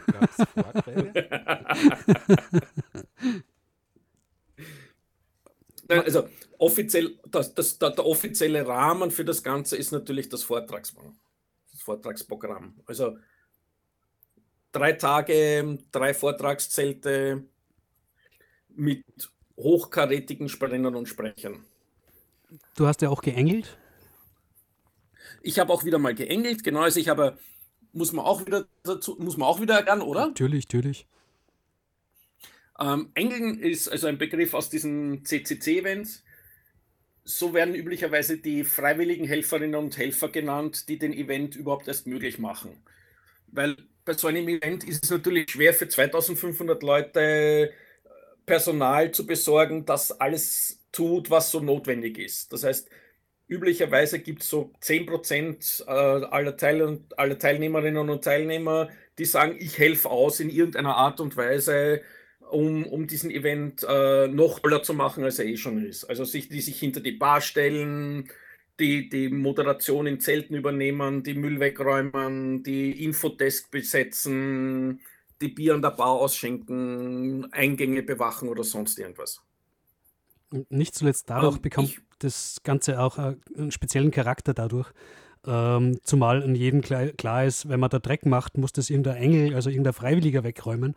Nein, also offiziell, das, das, der, der offizielle Rahmen für das Ganze ist natürlich das, Vortrags, das Vortragsprogramm. Also drei Tage, drei Vortragszelte mit hochkarätigen Sprechern und Sprechern. Du hast ja auch geengelt. Ich habe auch wieder mal geengelt, genau, also ich habe, muss man auch wieder dazu, muss man auch wieder erlernen, oder? Natürlich, natürlich. Ähm, Engeln ist also ein Begriff aus diesen CCC-Events. So werden üblicherweise die freiwilligen Helferinnen und Helfer genannt, die den Event überhaupt erst möglich machen. Weil bei so einem Event ist es natürlich schwer für 2500 Leute äh, Personal zu besorgen, das alles tut, was so notwendig ist. Das heißt, üblicherweise gibt es so 10% äh, aller, Teil aller Teilnehmerinnen und Teilnehmer, die sagen, ich helfe aus in irgendeiner Art und Weise, um, um diesen Event äh, noch toller zu machen, als er eh schon ist. Also sich, die sich hinter die Bar stellen, die, die Moderation in Zelten übernehmen, die Müll wegräumen, die Infodesk besetzen, die Bier an der Bar ausschenken, Eingänge bewachen oder sonst irgendwas. Nicht zuletzt dadurch Ähm, bekommt das Ganze auch äh, einen speziellen Charakter dadurch. Ähm, zumal an jedem klar, klar ist, wenn man da Dreck macht, muss das irgendein Engel, also irgendein Freiwilliger wegräumen.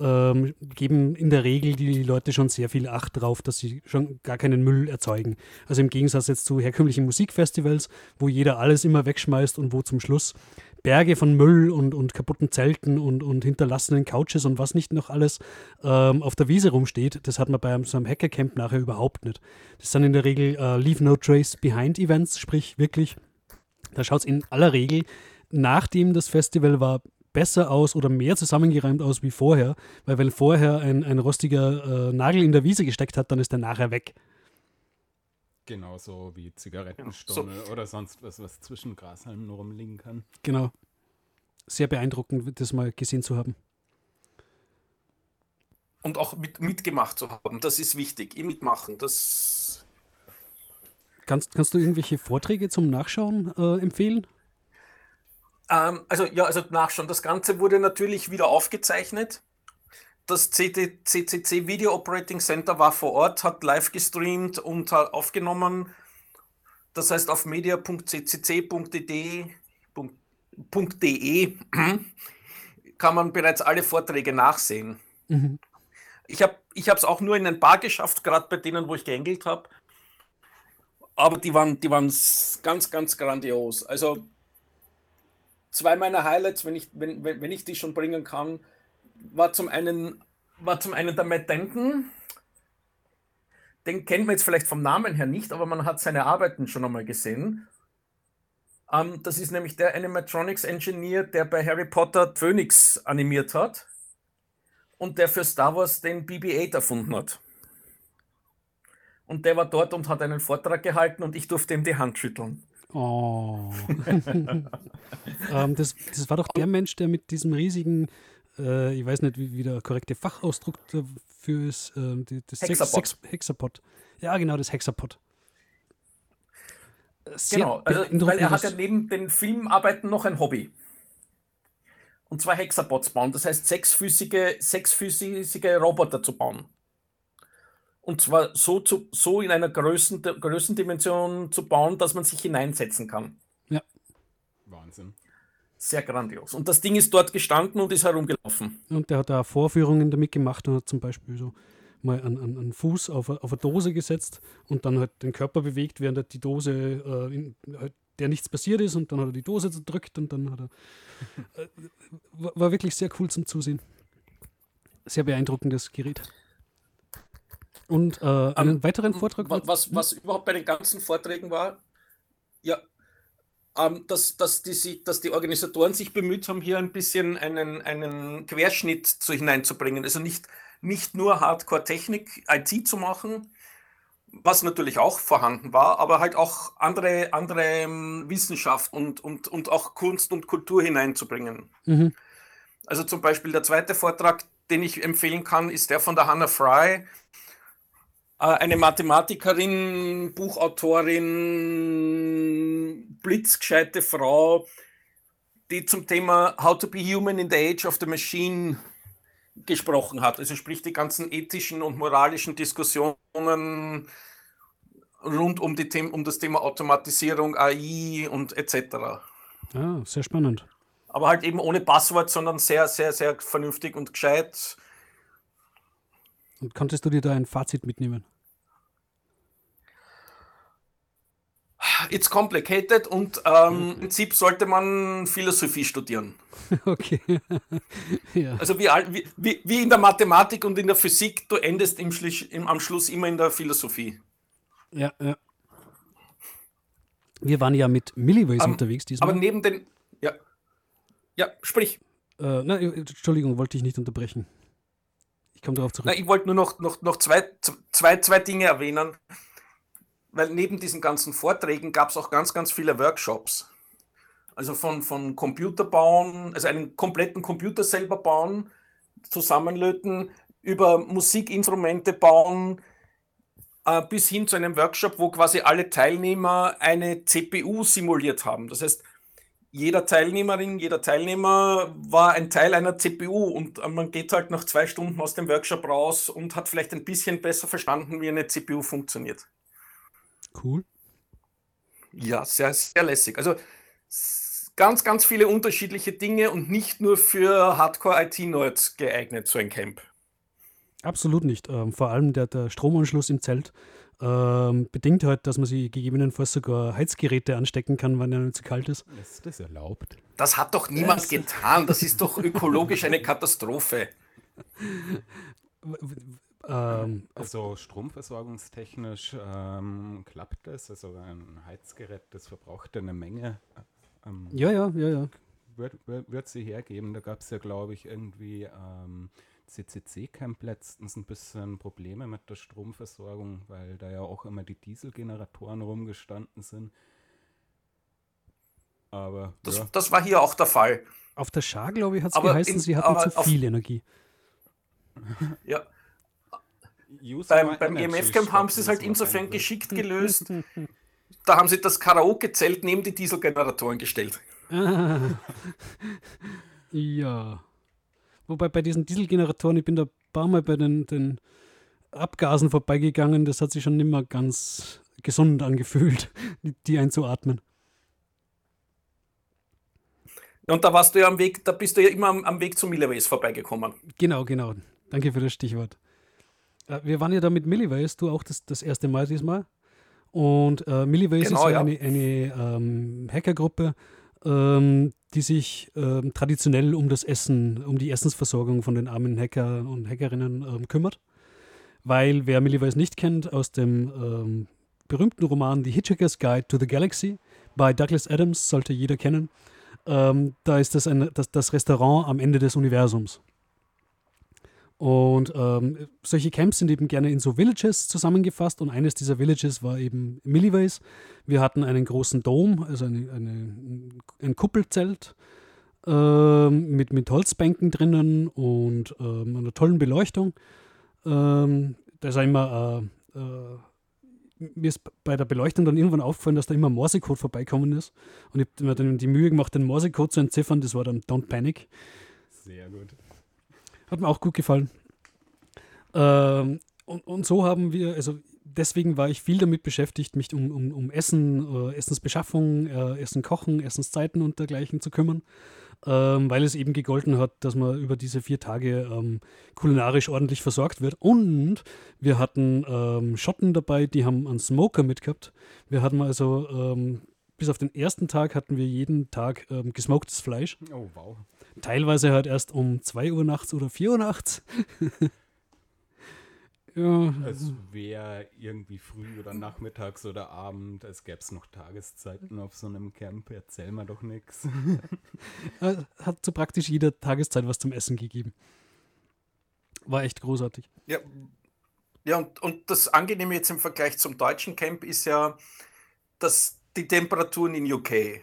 Ähm, geben in der Regel die Leute schon sehr viel Acht drauf, dass sie schon gar keinen Müll erzeugen. Also im Gegensatz jetzt zu herkömmlichen Musikfestivals, wo jeder alles immer wegschmeißt und wo zum Schluss Berge von Müll und, und kaputten Zelten und, und hinterlassenen Couches und was nicht noch alles ähm, auf der Wiese rumsteht, das hat man bei so einem Hackercamp nachher überhaupt nicht. Das sind in der Regel äh, Leave No Trace Behind Events, sprich wirklich, da schaut es in aller Regel, nachdem das Festival war, besser aus oder mehr zusammengereimt aus wie vorher, weil wenn vorher ein, ein rostiger äh, Nagel in der Wiese gesteckt hat, dann ist der nachher weg. Genauso wie Zigarettenstummel oder sonst was, was zwischen Grashalmen rumliegen kann. Genau. Sehr beeindruckend, das mal gesehen zu haben. Und auch mit, mitgemacht zu haben, das ist wichtig. Ihr mitmachen, das Kannst, kannst du irgendwelche Vorträge zum Nachschauen äh, empfehlen? Ähm, also ja, also nachschauen. Das Ganze wurde natürlich wieder aufgezeichnet. Das CCC Video Operating Center war vor Ort, hat live gestreamt und hat aufgenommen. Das heißt, auf media.ccc.de .de <clears throat> kann man bereits alle Vorträge nachsehen. Mhm. Ich habe ich es auch nur in ein paar geschafft, gerade bei denen, wo ich geengelt habe. Aber die waren, die waren ganz, ganz grandios. Also zwei meiner Highlights, wenn ich, wenn, wenn ich die schon bringen kann, war zum einen, war zum einen der Matt Denton. Den kennt man jetzt vielleicht vom Namen her nicht, aber man hat seine Arbeiten schon einmal gesehen. Ähm, das ist nämlich der Animatronics Engineer, der bei Harry Potter Phoenix animiert hat und der für Star Wars den BB-8 erfunden hat. Und der war dort und hat einen Vortrag gehalten und ich durfte ihm die Hand schütteln. Oh. <laughs> ähm, das, das war doch der Mensch, der mit diesem riesigen, äh, ich weiß nicht, wie, wie, der korrekte Fachausdruck dafür ist, äh, das Hexapod. Sex, Hexapod. Ja, genau, das Hexapod. Sehr genau, also, weil er hat ja neben den Filmarbeiten noch ein Hobby. Und zwar Hexapods bauen, das heißt sechsfüßige, sechsfüßige Roboter zu bauen. Und zwar so, zu, so in einer Größen, Größendimension zu bauen, dass man sich hineinsetzen kann. Ja. Wahnsinn. Sehr grandios. Und das Ding ist dort gestanden und ist herumgelaufen. Und der hat da Vorführungen damit gemacht und hat zum Beispiel so mal einen, einen Fuß auf, auf eine Dose gesetzt und dann halt den Körper bewegt, während er die Dose, äh, in, halt, der nichts passiert ist und dann hat er die Dose zerdrückt und dann hat er. Äh, war wirklich sehr cool zum Zusehen. Sehr beeindruckendes Gerät. Und äh, einen um, weiteren Vortrag. Was, was überhaupt bei den ganzen Vorträgen war, ja, ähm, dass, dass, die, dass die Organisatoren sich bemüht haben, hier ein bisschen einen, einen Querschnitt zu hineinzubringen. Also nicht, nicht nur Hardcore-Technik, IT zu machen, was natürlich auch vorhanden war, aber halt auch andere, andere ähm, Wissenschaft und, und, und auch Kunst und Kultur hineinzubringen. Mhm. Also zum Beispiel der zweite Vortrag, den ich empfehlen kann, ist der von der Hannah Fry, äh, eine Mathematikerin, Buchautorin, blitzgescheite Frau, die zum Thema How to be Human in the Age of the Machine gesprochen hat. Also sprich die ganzen ethischen und moralischen Diskussionen rund um, die um das Thema Automatisierung, AI und etc. Ah, sehr spannend. Aber halt eben ohne Passwort, sondern sehr, sehr, sehr vernünftig und gescheit und konntest du dir da ein Fazit mitnehmen? It's complicated und ähm, im Prinzip sollte man Philosophie studieren. <laughs> Okay. <laughs> ja. Also wie, wie, wie, in der Mathematik und in der Physik, du endest im, im, am Schluss immer in der Philosophie. Ja, ja. Wir waren ja mit Milliways um, unterwegs diesmal. Aber neben den. Ja. Ja, sprich. Äh, na, Entschuldigung, wollte ich nicht unterbrechen. Ich komme darauf zurück. Na, ich wollte nur noch, noch, noch zwei, zwei, zwei Dinge erwähnen, weil neben diesen ganzen Vorträgen gab es auch ganz, ganz viele Workshops. Also von, von Computer bauen, also einen kompletten Computer selber bauen, zusammenlöten, über Musikinstrumente bauen, äh, bis hin zu einem Workshop, wo quasi alle Teilnehmer eine CPU simuliert haben. Das heißt, jeder Teilnehmerin, jeder Teilnehmer war ein Teil einer CPU und äh, man geht halt nach zwei Stunden aus dem Workshop raus und hat vielleicht ein bisschen besser verstanden, wie eine CPU funktioniert. Cool. Ja, sehr, sehr lässig. Also ganz, ganz viele unterschiedliche Dinge und nicht nur für Hardcore-IT-Nerds geeignet, so ein Camp. Absolut nicht. Ähm, vor allem der, der Stromanschluss im Zelt ähm, bedingt halt, dass man sich gegebenenfalls sogar Heizgeräte anstecken kann, wenn er zu kalt ist. Ist das erlaubt? Das hat doch niemand das getan. Das ist doch ökologisch eine Katastrophe. <laughs> <laughs> Ähm, also stromversorgungstechnisch ähm, klappt das. Also ein Heizgerät, das verbraucht eine Menge. Ähm, ja, ja, ja, ja. Wird, wird, wird sie hergeben. Da gab es ja, glaube ich, irgendwie ähm, CCC-Camp letztens ein bisschen Probleme mit der Stromversorgung, weil da ja auch immer die Dieselgeneratoren rumgestanden sind. Aber das, ja. das war hier auch der Fall. Auf der Schar, glaube ich, hat es geheißen, in, sie hatten zu viel Energie. Ja. Beim, beim EMF-Camp haben sie es halt insofern geschickt gelöst. da haben sie das Karaoke-Zelt neben die Dieselgeneratoren gestellt. Ah. <laughs> ja. Wobei bei diesen Dieselgeneratoren, ich bin da ein paar Mal bei den, den Abgasen vorbeigegangen, das hat sich schon nicht mehr ganz gesund angefühlt, <laughs> die, einzuatmen. Und da warst du ja am Weg, da bist du ja immer am, am Weg zu Milliways vorbeigekommen. Genau, genau. Danke für das Stichwort. Äh, wir waren ja da mit Milliways, du auch das, das erste Mal diesmal. Und äh, Milliways genau, ist ja, ja. eine, eine ähm, Hackergruppe, ähm, die sich ähm, traditionell um das Essen, um die Essensversorgung von den armen Hacker und Hackerinnen ähm, kümmert. Weil, wer Milliways nicht kennt, aus dem ähm, berühmten Roman The Hitchhiker's Guide to the Galaxy bei Douglas Adams, sollte jeder kennen. Ähm, da ist das, ein, das das Restaurant am Ende des Universums. Und ähm, solche Camps sind eben gerne in so Villages zusammengefasst und eines dieser Villages war eben Milliways. Wir hatten einen großen Dom, also eine, eine, ein Kuppelzelt ähm, mit, mit Holzbänken drinnen und ähm, einer tollen Beleuchtung. Ähm, da ist immer, äh, äh, mir ist bei der Beleuchtung dann irgendwann aufgefallen, dass da immer Morsecode vorbeikommen ist. Und ich habe mir dann die Mühe gemacht, den Morsecode zu entziffern. Das war dann Don't Panic. Sehr gut. Hat mir auch gut gefallen. Ähm, und, und so haben wir, also deswegen war ich viel damit beschäftigt, mich um, um, um Essen, äh, Essensbeschaffung, äh, Essen kochen, Essenszeiten und dergleichen zu kümmern, ähm, weil es eben gegolten hat, dass man über diese vier Tage ähm, kulinarisch ordentlich versorgt wird. Und wir hatten ähm, Schotten dabei, die haben einen Smoker mitgehabt. Wir hatten also ähm, bis auf den ersten Tag hatten wir jeden Tag ähm, gesmoktes Fleisch. Oh, wow. Teilweise halt erst um 2 Uhr nachts oder 4 Uhr nachts. <laughs> ja. Es wäre irgendwie früh oder nachmittags oder Abend, als gäbe es noch Tageszeiten auf so einem Camp. Erzähl mir doch nichts. <laughs> Äh, Hat zu praktisch jeder Tageszeit was zum Essen gegeben. War echt großartig. Ja, ja und, und das Angenehme jetzt im Vergleich zum deutschen Camp ist ja, dass die Temperaturen in UK. Ähm,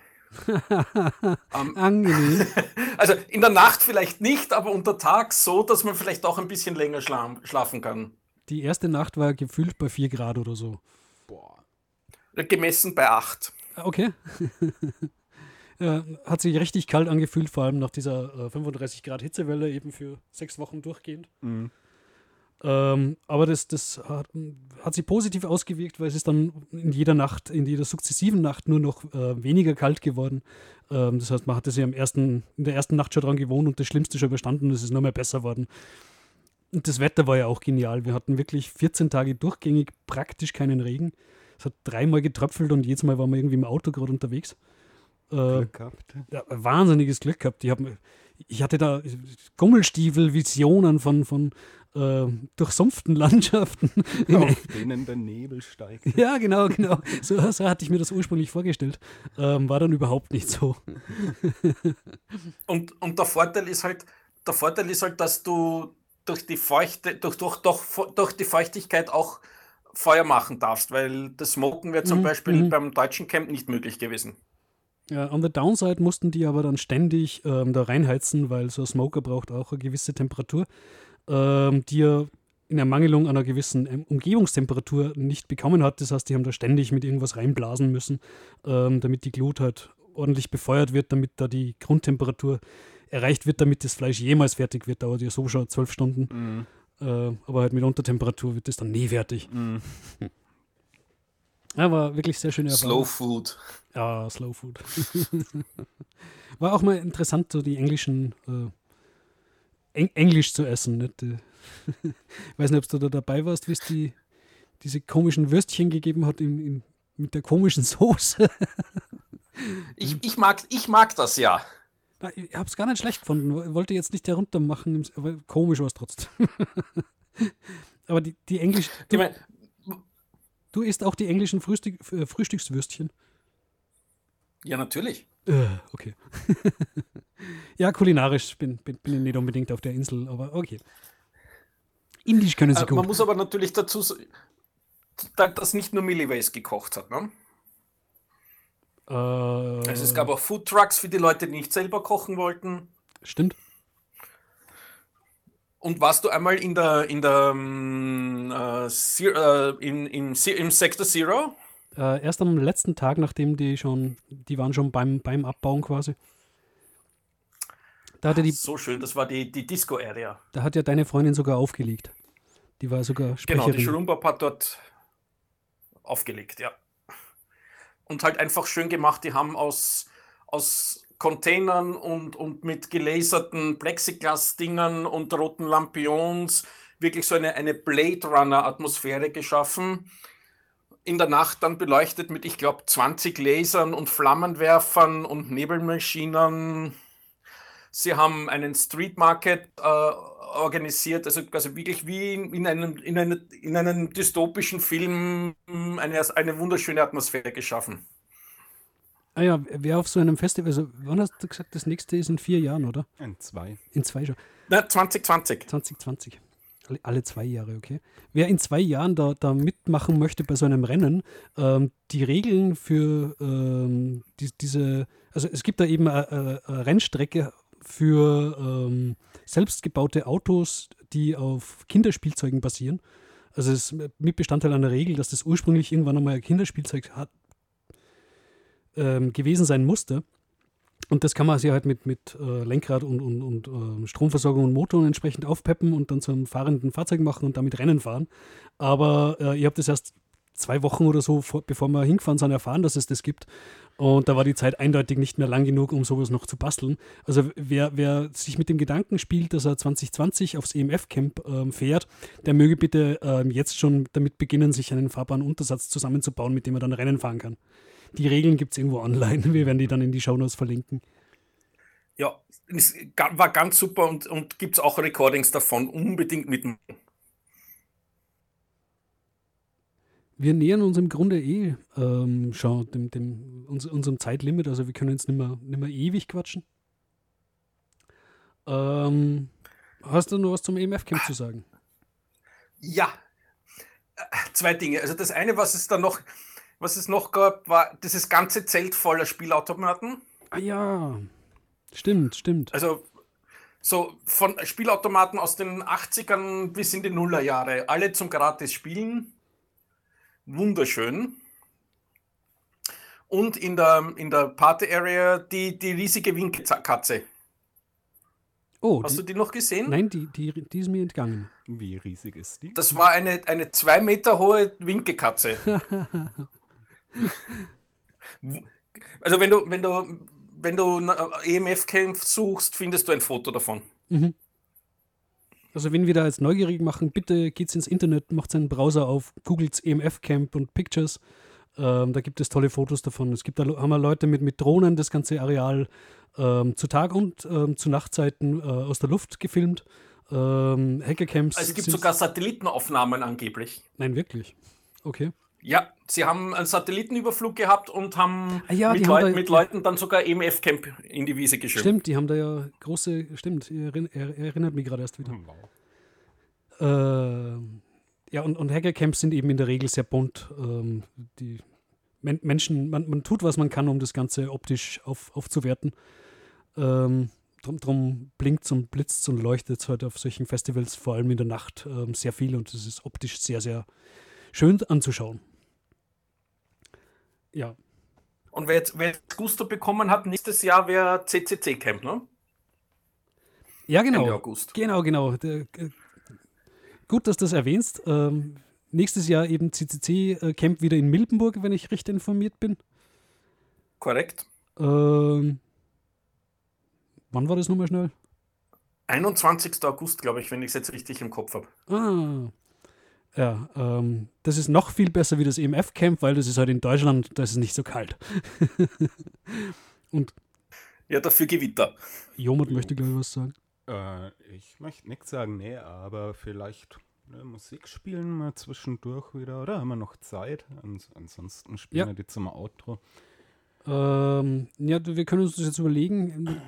<laughs> Angenehm. <laughs> also in der Nacht vielleicht nicht, aber unter Tag so, dass man vielleicht auch ein bisschen länger schla schlafen kann. Die erste Nacht war gefühlt bei 4 Grad oder so. Boah. Gemessen bei 8. Ah, Okay. <laughs> Äh, Hat sich richtig kalt angefühlt, vor allem nach dieser äh, 35 Grad Hitzewelle, eben für sechs Wochen durchgehend. Mhm. Ähm, aber das, das hat, hat sich positiv ausgewirkt, weil es ist dann in jeder Nacht, in jeder sukzessiven Nacht nur noch äh, weniger kalt geworden. Ähm, das heißt, man hatte sich am ersten, in der ersten Nacht schon dran gewohnt und das Schlimmste schon überstanden und es ist nur mehr besser worden. Und das Wetter war ja auch genial. Wir hatten wirklich 14 Tage durchgängig praktisch keinen Regen. Es hat dreimal getröpfelt und jedes Mal waren wir irgendwie im Auto gerade unterwegs. Äh, Glück gehabt. ja, wahnsinniges Glück gehabt. Ich, hab, ich hatte da Gummelstiefel-Visionen von, von äh, durchsumpften Landschaften. In, <laughs> Auf <laughs> denen der Nebel steigt. ja, genau, genau. So, so hatte ich mir das ursprünglich vorgestellt. Ähm, war dann überhaupt nicht so. Und, und der Vorteil ist halt, der Vorteil ist halt, dass du durch die Feuchte, durch, durch, durch, durch die Feuchtigkeit auch Feuer machen darfst, weil das Smoken wäre zum Mhm, Beispiel mhm. beim deutschen Camp nicht möglich gewesen. Ja, on the downside mussten die aber dann ständig ähm, da reinheizen, weil so ein Smoker braucht auch eine gewisse Temperatur, ähm, die er in Ermangelung einer gewissen ähm, Umgebungstemperatur nicht bekommen hat. Das heißt, die haben da ständig mit irgendwas reinblasen müssen, ähm, damit die Glut halt ordentlich befeuert wird, damit da die Grundtemperatur erreicht wird, damit das Fleisch jemals fertig wird. Dauert ja so schon zwölf Stunden. Mhm. Äh, aber halt mit Untertemperatur wird das dann nie fertig. Mhm. <laughs> Ja, war wirklich sehr schöne Erfahrung. Slow Food. Ja, Slow Food. <laughs> War auch mal interessant, so die englischen äh, Eng Englisch zu essen. Nicht? Äh, Ich <laughs> weiß nicht, ob du da dabei warst, wie es die, diese komischen Würstchen gegeben hat in, in, mit der komischen <laughs> Soße. Ich, ich, mag, ich mag das ja. Ich habe es gar nicht schlecht gefunden. wo- Wollte jetzt nicht heruntermachen, im- aber komisch war es trotzdem. <laughs> aber die, die Englisch. Ich Du, mein, du isst auch die englischen Frühstück, äh, Frühstückswürstchen. ja, natürlich. Äh, okay. <laughs> ja, kulinarisch bin, bin, bin ich nicht unbedingt auf der Insel, aber okay. Indisch können sie Äh, gut. man muss aber natürlich dazu sagen, dass nicht nur Milliways gekocht hat. Ne? äh, Also es gab auch Food Trucks für die Leute, die nicht selber kochen wollten. Stimmt. Und warst du einmal in der, in der ähm, äh, Ze- äh, in, in, im Sector Zero? Äh, erst am letzten Tag, nachdem die schon, die waren schon beim, beim Abbauen quasi. Da, hatte die, So schön, das war die, die Disco-Area. da hat ja deine Freundin sogar aufgelegt. Die war sogar Genau, die Sprecherin. Schrumbab hat dort aufgelegt, ja. Und halt einfach schön gemacht. Die haben aus, aus Containern und, und mit gelaserten Plexiglas-Dingern und roten Lampions wirklich so eine, eine Blade Runner-Atmosphäre geschaffen. In der Nacht dann beleuchtet mit, ich glaube, 20 Lasern und Flammenwerfern und Nebelmaschinen. Sie haben einen Street Market äh, organisiert, also, also wirklich wie in, in, einem, in, eine, in einem dystopischen Film eine, eine wunderschöne Atmosphäre geschaffen. Ah ja, wer auf so einem Festival, also wann hast du gesagt, das nächste ist in vier Jahren, oder? In zwei. In zwei schon. Na, 2020. 2020. Alle, zwei Jahre, okay. Wer in zwei Jahren da, da mitmachen möchte bei so einem Rennen, ähm, die Regeln für ähm, die, diese, also es gibt da eben eine, eine Rennstrecke für ähm, selbstgebaute Autos, die auf Kinderspielzeugen basieren. Also es ist mit Bestandteil einer Regel, dass das ursprünglich irgendwann einmal ein Kinderspielzeug hat, ähm, gewesen sein musste. Und das kann man sich halt mit, mit äh, Lenkrad und, und, und äh, Stromversorgung und Motor entsprechend aufpeppen und dann zu einem fahrenden Fahrzeug machen und damit Rennen fahren. Aber äh, ihr habt das erst zwei Wochen oder so, vor, bevor wir hingefahren sind, erfahren, dass es das gibt. Und da war die Zeit eindeutig nicht mehr lang genug, um sowas noch zu basteln. Also wer, wer sich mit dem Gedanken spielt, dass er 2020 aufs EMF-Camp ähm, fährt, der möge bitte ähm, jetzt schon damit beginnen, sich einen Fahrbahnuntersatz zusammenzubauen, mit dem er dann Rennen fahren kann. Die Regeln gibt es irgendwo online. <laughs> Wir werden die dann in die Shownotes verlinken. Ja, es war ganz super und, und gibt es auch Recordings davon. Unbedingt mitmachen. Wir nähern uns im Grunde eh ähm, schon dem, dem, uns, unserem Zeitlimit, also wir können jetzt nicht mehr, nicht mehr ewig quatschen. Ähm, hast du noch was zum EMF-Camp zu sagen? Ja, äh, zwei Dinge. Also das eine, was es da noch, was es noch gab, war dieses ganze Zelt voller Spielautomaten. Ah ja, stimmt, stimmt. Also so von Spielautomaten aus den 80ern bis in die Nullerjahre, alle zum gratis Spielen wunderschön. Und in der, in der Party Area die, die riesige Winkelkatze. Oh, Hast die, du die noch gesehen? Nein, die, die, die ist mir entgangen. Wie riesig ist die? Das war eine, eine zwei Meter hohe Winkelkatze. <laughs> also wenn du, wenn du, wenn du EMF-Camp suchst, findest du ein Foto davon. Mhm. Also wenn wir da jetzt neugierig machen, bitte geht's ins Internet, macht einen Browser auf, googelt EMF Camp und Pictures. Ähm, da gibt es tolle Fotos davon. Es gibt da haben wir Leute mit, mit Drohnen das ganze Areal ähm, zu Tag und ähm, zu Nachtzeiten äh, aus der Luft gefilmt. Ähm, Hackercamps. Also es gibt sogar Satellitenaufnahmen angeblich. Nein, wirklich. Okay. Ja, sie haben einen Satellitenüberflug gehabt und haben, ah, ja, mit, haben Leut da, mit Leuten dann sogar EMF-Camp in die Wiese geschrieben. Stimmt, die haben da ja große, stimmt, er, er erinnert mich gerade erst wieder. Wow. Äh, ja, und, und Hackercamps sind eben in der Regel sehr bunt. Ähm, die Men Menschen, man, man tut, was man kann, um das Ganze optisch auf, aufzuwerten. Ähm, drum, drum blinkt und blitzt und leuchtet es halt auf solchen Festivals, vor allem in der Nacht, ähm, sehr viel und es ist optisch sehr, sehr schön anzuschauen. Ja. Und wer jetzt, wer jetzt Gusto bekommen hat, nächstes Jahr wäre CCC Camp, ne? Ja, genau. Ende August. Genau, genau. Äh, gut, dass du das erwähnst. Ähm, nächstes Jahr eben CCC äh, Camp wieder in Miltenburg, wenn ich recht informiert bin. Korrekt. Ähm, wann war das nochmal schnell? 21. August, glaube ich, wenn ich es jetzt richtig im Kopf habe. Ah, ja, ähm, das ist noch viel besser wie das EMF-Camp, weil das ist halt in Deutschland, da ist es nicht so kalt. <laughs> Und ja, dafür Gewitter. Jomut möchte, glaube ich, was sagen. Äh, ich möchte nichts sagen, nee, aber vielleicht ne, Musik spielen mal zwischendurch wieder, oder haben wir noch Zeit? Ans ansonsten spielen Ja. wir die zum Outro. Ähm, ja, wir können uns das jetzt überlegen,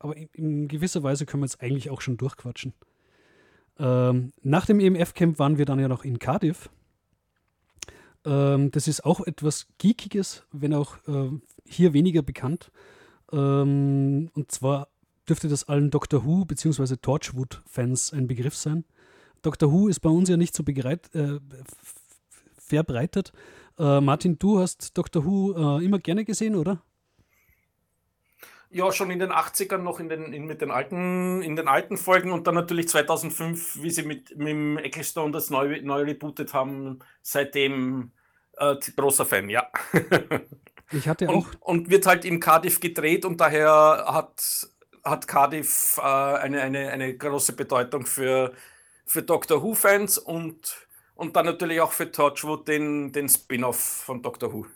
aber in, in gewisser Weise können wir jetzt eigentlich auch schon durchquatschen. Ähm, nach dem EMF-Camp waren wir dann ja noch in Cardiff. Ähm, das ist auch etwas Geekiges, wenn auch ähm, hier weniger bekannt. Ähm, und zwar dürfte das allen Doctor Who bzw. Torchwood-Fans ein Begriff sein. Doctor Who ist bei uns ja nicht so begreit, äh, verbreitet. Äh, Martin, du hast Doctor Who äh, immer gerne gesehen, oder? Ja, schon in den 80ern noch in den, in, mit den alten, in den alten Folgen und dann natürlich 2005, wie sie mit, mit dem Ecclestone das neu, neu rebootet haben. Seitdem äh, großer Fan, ja. <laughs> Ich hatte auch. Und, und wird halt in Cardiff gedreht und daher hat, hat Cardiff äh, eine, eine, eine große Bedeutung für, für Doctor Who-Fans und, und dann natürlich auch für Torchwood den, den Spin-off von Doctor Who.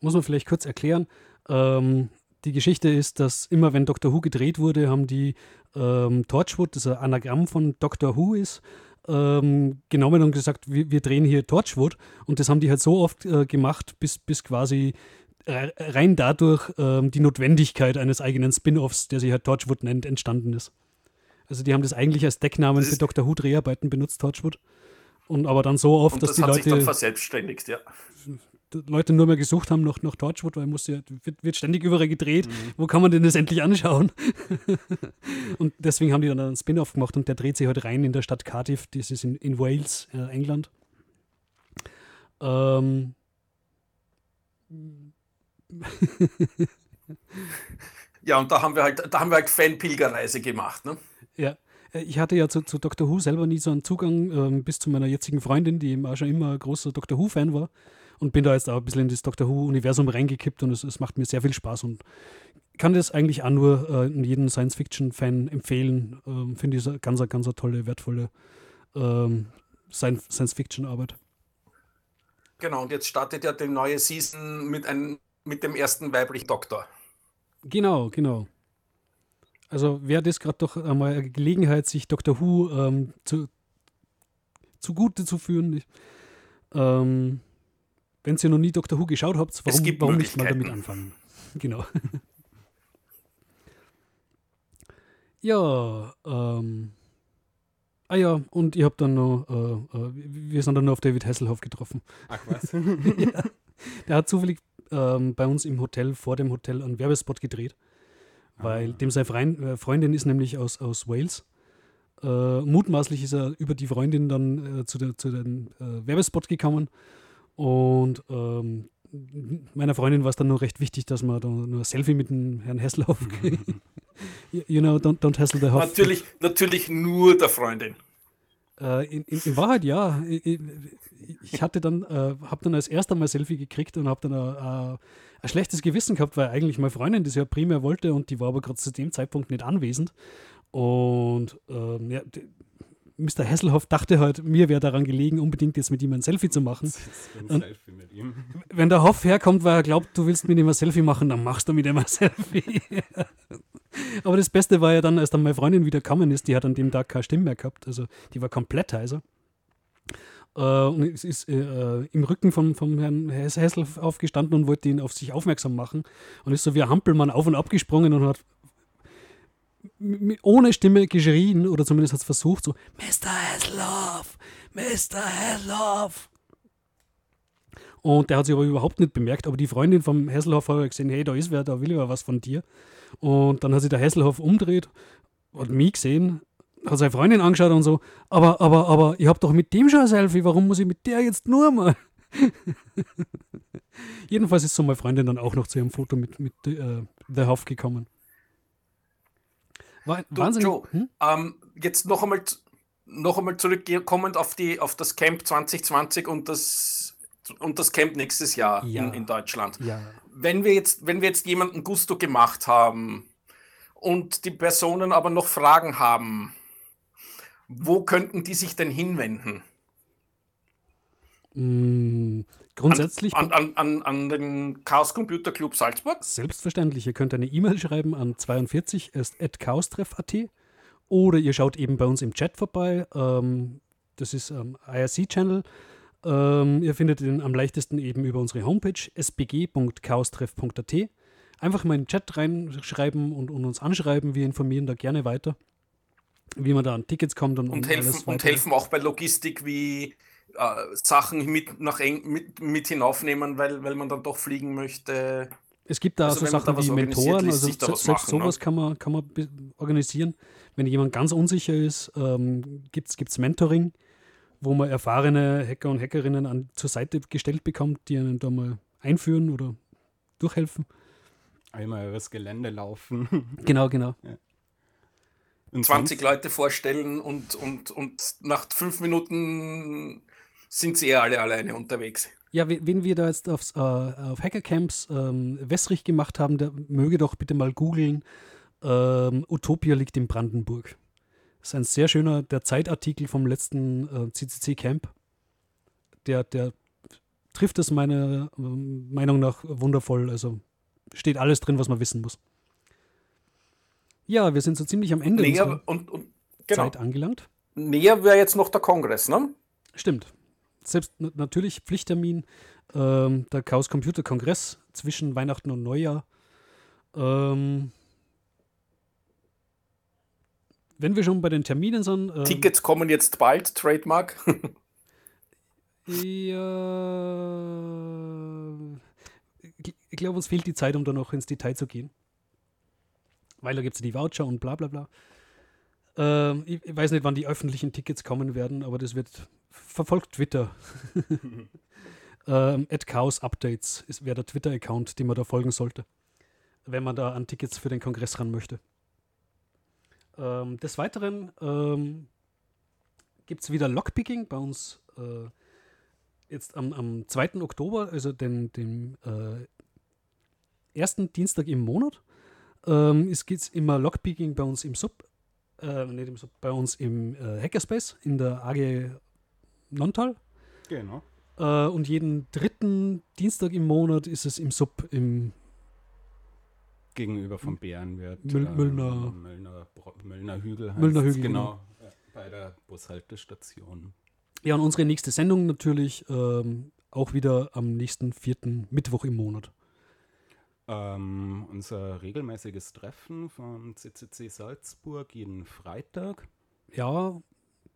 muss man vielleicht kurz erklären. Ähm, die Geschichte ist, dass immer wenn Doctor Who gedreht wurde, haben die ähm, Torchwood, das ein Anagramm von Doctor Who ist, ähm, genommen und gesagt, wir, wir drehen hier Torchwood. Und das haben die halt so oft äh, gemacht, bis, bis quasi rein dadurch ähm, die Notwendigkeit eines eigenen Spin-offs, der sich halt Torchwood nennt, entstanden ist. Also die haben das eigentlich als Decknamen für Doctor Who Dreharbeiten benutzt, Torchwood. Und aber dann so oft, dass das die hat Leute. Sich dann verselbstständigt, ja. Leute nur mehr gesucht haben nach, nach Torchwood, weil muss ja, wird, wird ständig überall gedreht. Mhm. Wo kann man denn das endlich anschauen? <laughs> und deswegen haben die dann einen Spin-off gemacht und der dreht sich heute halt rein in der Stadt Cardiff, das ist in, in Wales, äh, England. Ähm. <laughs> ja, und da haben wir halt, da haben wir halt Fanpilgerreise gemacht, ne? Ja. Äh, ich hatte ja zu, zu Doctor Who selber nie so einen Zugang, ähm, bis zu meiner jetzigen Freundin, die eben auch schon immer ein großer Doctor Who-Fan war und bin da jetzt auch ein bisschen in das Doctor Who-Universum reingekippt und es, es, macht mir sehr viel Spaß und kann das eigentlich auch nur äh, jedem Science-Fiction-Fan empfehlen. Ähm, Finde ich eine ganz, ganz tolle, wertvolle ähm, Science-Fiction-Arbeit. Genau, und jetzt startet ja die neue Season mit, einem, mit dem ersten weiblichen Doktor. Genau, genau. Also wäre das gerade doch einmal eine Gelegenheit, sich Doctor Who ähm, zu, zugute zu führen. Ich, ähm, wenn ihr noch nie Doctor Who geschaut habt, warum, warum nicht mal damit anfangen? <laughs> Genau. <laughs> ja, ähm. Ah ja, und ich habe dann noch, äh, äh, wir sind dann noch auf David Hasselhoff getroffen. Ach was? <laughs> ja, der hat zufällig ähm, bei uns im Hotel, vor dem Hotel, einen Werbespot gedreht, weil ah. dem seine Freund, äh, Freundin ist nämlich aus, aus Wales. Äh, mutmaßlich ist er über die Freundin dann äh, zu, der, zu dem äh, Werbespot gekommen und ähm, meiner Freundin war es dann nur recht wichtig, dass man da nur ein Selfie mit dem Herrn Hessel aufkriegt. <laughs> you know, don't, don't hassle the Hoff. Natürlich, natürlich nur der Freundin. Äh, in, in, in, Wahrheit ja. Ich, ich hatte dann, äh, habe dann als erster mal Selfie gekriegt und habe dann ein, ein schlechtes Gewissen gehabt, weil eigentlich meine Freundin das ja primär wollte und die war aber gerade zu dem Zeitpunkt nicht anwesend. Und ähm, ja, Mr. Hasselhoff dachte halt, mir wäre daran gelegen, unbedingt jetzt mit ihm ein Selfie zu machen. <laughs> Ihm. <laughs> Wenn der Hoff herkommt, weil er glaubt, du willst mit ihm ein Selfie machen, dann machst du mit ihm ein <laughs> Selfie. Aber das Beste war ja dann, als dann meine Freundin wieder gekommen ist, die hat an dem Tag keine Stimme mehr gehabt. Also die war komplett heiser. Äh, und es ist äh, im Rücken vom, vom Herrn Hessel aufgestanden und wollte ihn auf sich aufmerksam machen. Und ist so wie ein Hampelmann auf und ab gesprungen und hat ohne Stimme geschrien oder zumindest hat es versucht, so Mr. Hasselhoff, Mr. Hasselhoff. Und der hat sich aber überhaupt nicht bemerkt, aber die Freundin vom Hasselhoff hat gesehen, hey, da ist wer, da will ich was von dir. Und dann hat sich der Hasselhoff umdreht, hat mich gesehen, hat seine Freundin angeschaut und so, aber, aber, aber, ich hab doch mit dem schon ein Selfie, warum muss ich mit der jetzt nur mal? <laughs> Jedenfalls ist so meine Freundin dann auch noch zu ihrem Foto mit, mit äh, The Hoff gekommen. War du, wahnsinnig. Joe, hm? ähm, jetzt noch einmal, noch einmal zurückkommend auf, die, auf das Camp 2020 und das, und das Camp nächstes Jahr ja. in, in, Deutschland. Ja. Wenn, wir jetzt, wenn wir jetzt jemanden Gusto gemacht haben und die Personen aber noch Fragen haben, wo könnten die sich denn hinwenden? Grundsätzlich. An, an, an, an, den Chaos Computer Club Salzburg? Selbstverständlich. Ihr könnt eine E-Mail schreiben an 42.chaostreff.at oder ihr schaut eben bei uns im Chat vorbei. Ähm, das ist ähm, IRC-Channel. Ähm, ihr findet ihn am leichtesten eben über unsere Homepage sbg.chaostreff.at. Einfach mal in den Chat reinschreiben und, und, uns anschreiben. Wir informieren da gerne weiter, wie man da an Tickets kommt und, und, und helfen, und helfen auch bei Logistik wie äh, Sachen mit, nach Eng, mit, mit hinaufnehmen, weil, weil man dann doch fliegen möchte. Es gibt da also so Sachen wie Mentoren, also selbst, machen, sowas ne? kann, man, kann man organisieren. Wenn jemand ganz unsicher ist, ähm, gibt es Mentoring, wo man erfahrene Hacker und Hackerinnen an, zur Seite gestellt bekommt, die einen da mal einführen oder durchhelfen. Einmal übers Gelände laufen. <laughs> Genau, genau. Ja. 20 Leute vorstellen und, und, und nach fünf Minuten sind sie ja alle alleine unterwegs. Ja, wenn wir da jetzt aufs, äh, auf Hackercamps ähm, wässrig gemacht haben, der möge doch bitte mal googeln. Ähm, Utopia liegt in Brandenburg. Das ist ein sehr schöner der Zeitartikel vom letzten äh, CCC-Camp. Der, der trifft es meiner äh, Meinung nach wundervoll. Also steht alles drin, was man wissen muss. Ja, wir sind so ziemlich am Ende Näher, und, und, genau. Zeit angelangt. Näher wäre jetzt noch der Kongress, ne? Stimmt selbst natürlich Pflichttermin ähm, der Chaos Computer Kongress zwischen Weihnachten und Neujahr. Ähm, wenn wir schon bei den Terminen sind. Ähm, Tickets kommen jetzt bald, Trademark. ja, ich glaube, uns fehlt die Zeit, um da noch ins Detail zu gehen. Weil da gibt es die Voucher und bla bla bla. Ähm, ich, ich, weiß nicht, wann die öffentlichen Tickets kommen werden, aber das wird verfolgt Twitter. <laughs> ähm, Chaos Updates wäre der Twitter-Account, den man da folgen sollte, wenn man da an Tickets für den Kongress ran möchte. Ähm, des Weiteren ähm, gibt es wieder Lockpicking bei uns äh, jetzt am, am 2. Oktober, also dem, dem äh, ersten Dienstag im Monat. Ähm, es geht immer Lockpicking bei uns im Sub, äh, nicht im Sub, bei uns im äh, Hackerspace in der AG Nontal. Genau. Äh, und jeden dritten Dienstag im Monat ist es im Sub im Gegenüber vom Bärenwirt. Müll, äh, Müllner, Müllner, Müllner Hügel. Müllner Hügel. Genau. genau. Bei der Bushaltestation. Ja, und unsere nächste Sendung natürlich ähm, auch wieder am nächsten vierten Mittwoch im Monat. Ähm, unser regelmäßiges Treffen vom CCC Salzburg jeden Freitag. Ja,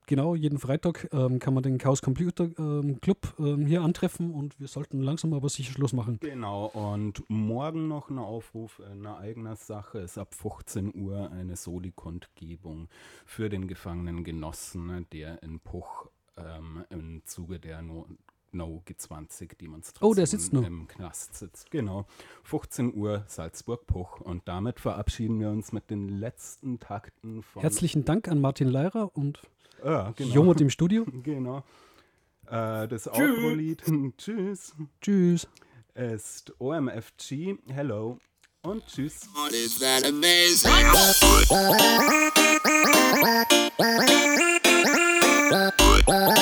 genau, jeden Freitag ähm, kann man den Chaos Computer ähm, Club ähm, hier antreffen und wir sollten langsam aber sicher Schluss machen. Genau, und morgen noch ein Aufruf in eigener Sache ist ab 15 Uhr eine Soli-Kundgebung für den gefangenen Genossen, der in Puch ähm, im Zuge der no No G20-Demonstration oh, der sitzt noch. im Knast sitzt. Genau. 15 Uhr Salzburg-Puch. Und damit verabschieden wir uns mit den letzten Takten von. Herzlichen Dank an Martin Leirer und ja, genau. Jomot im Studio. <laughs> genau. Äh, das Outro-Lied, <laughs> tschüss. Tschüss. Ist OMFG, hello und tschüss. What is that amazing? <laughs>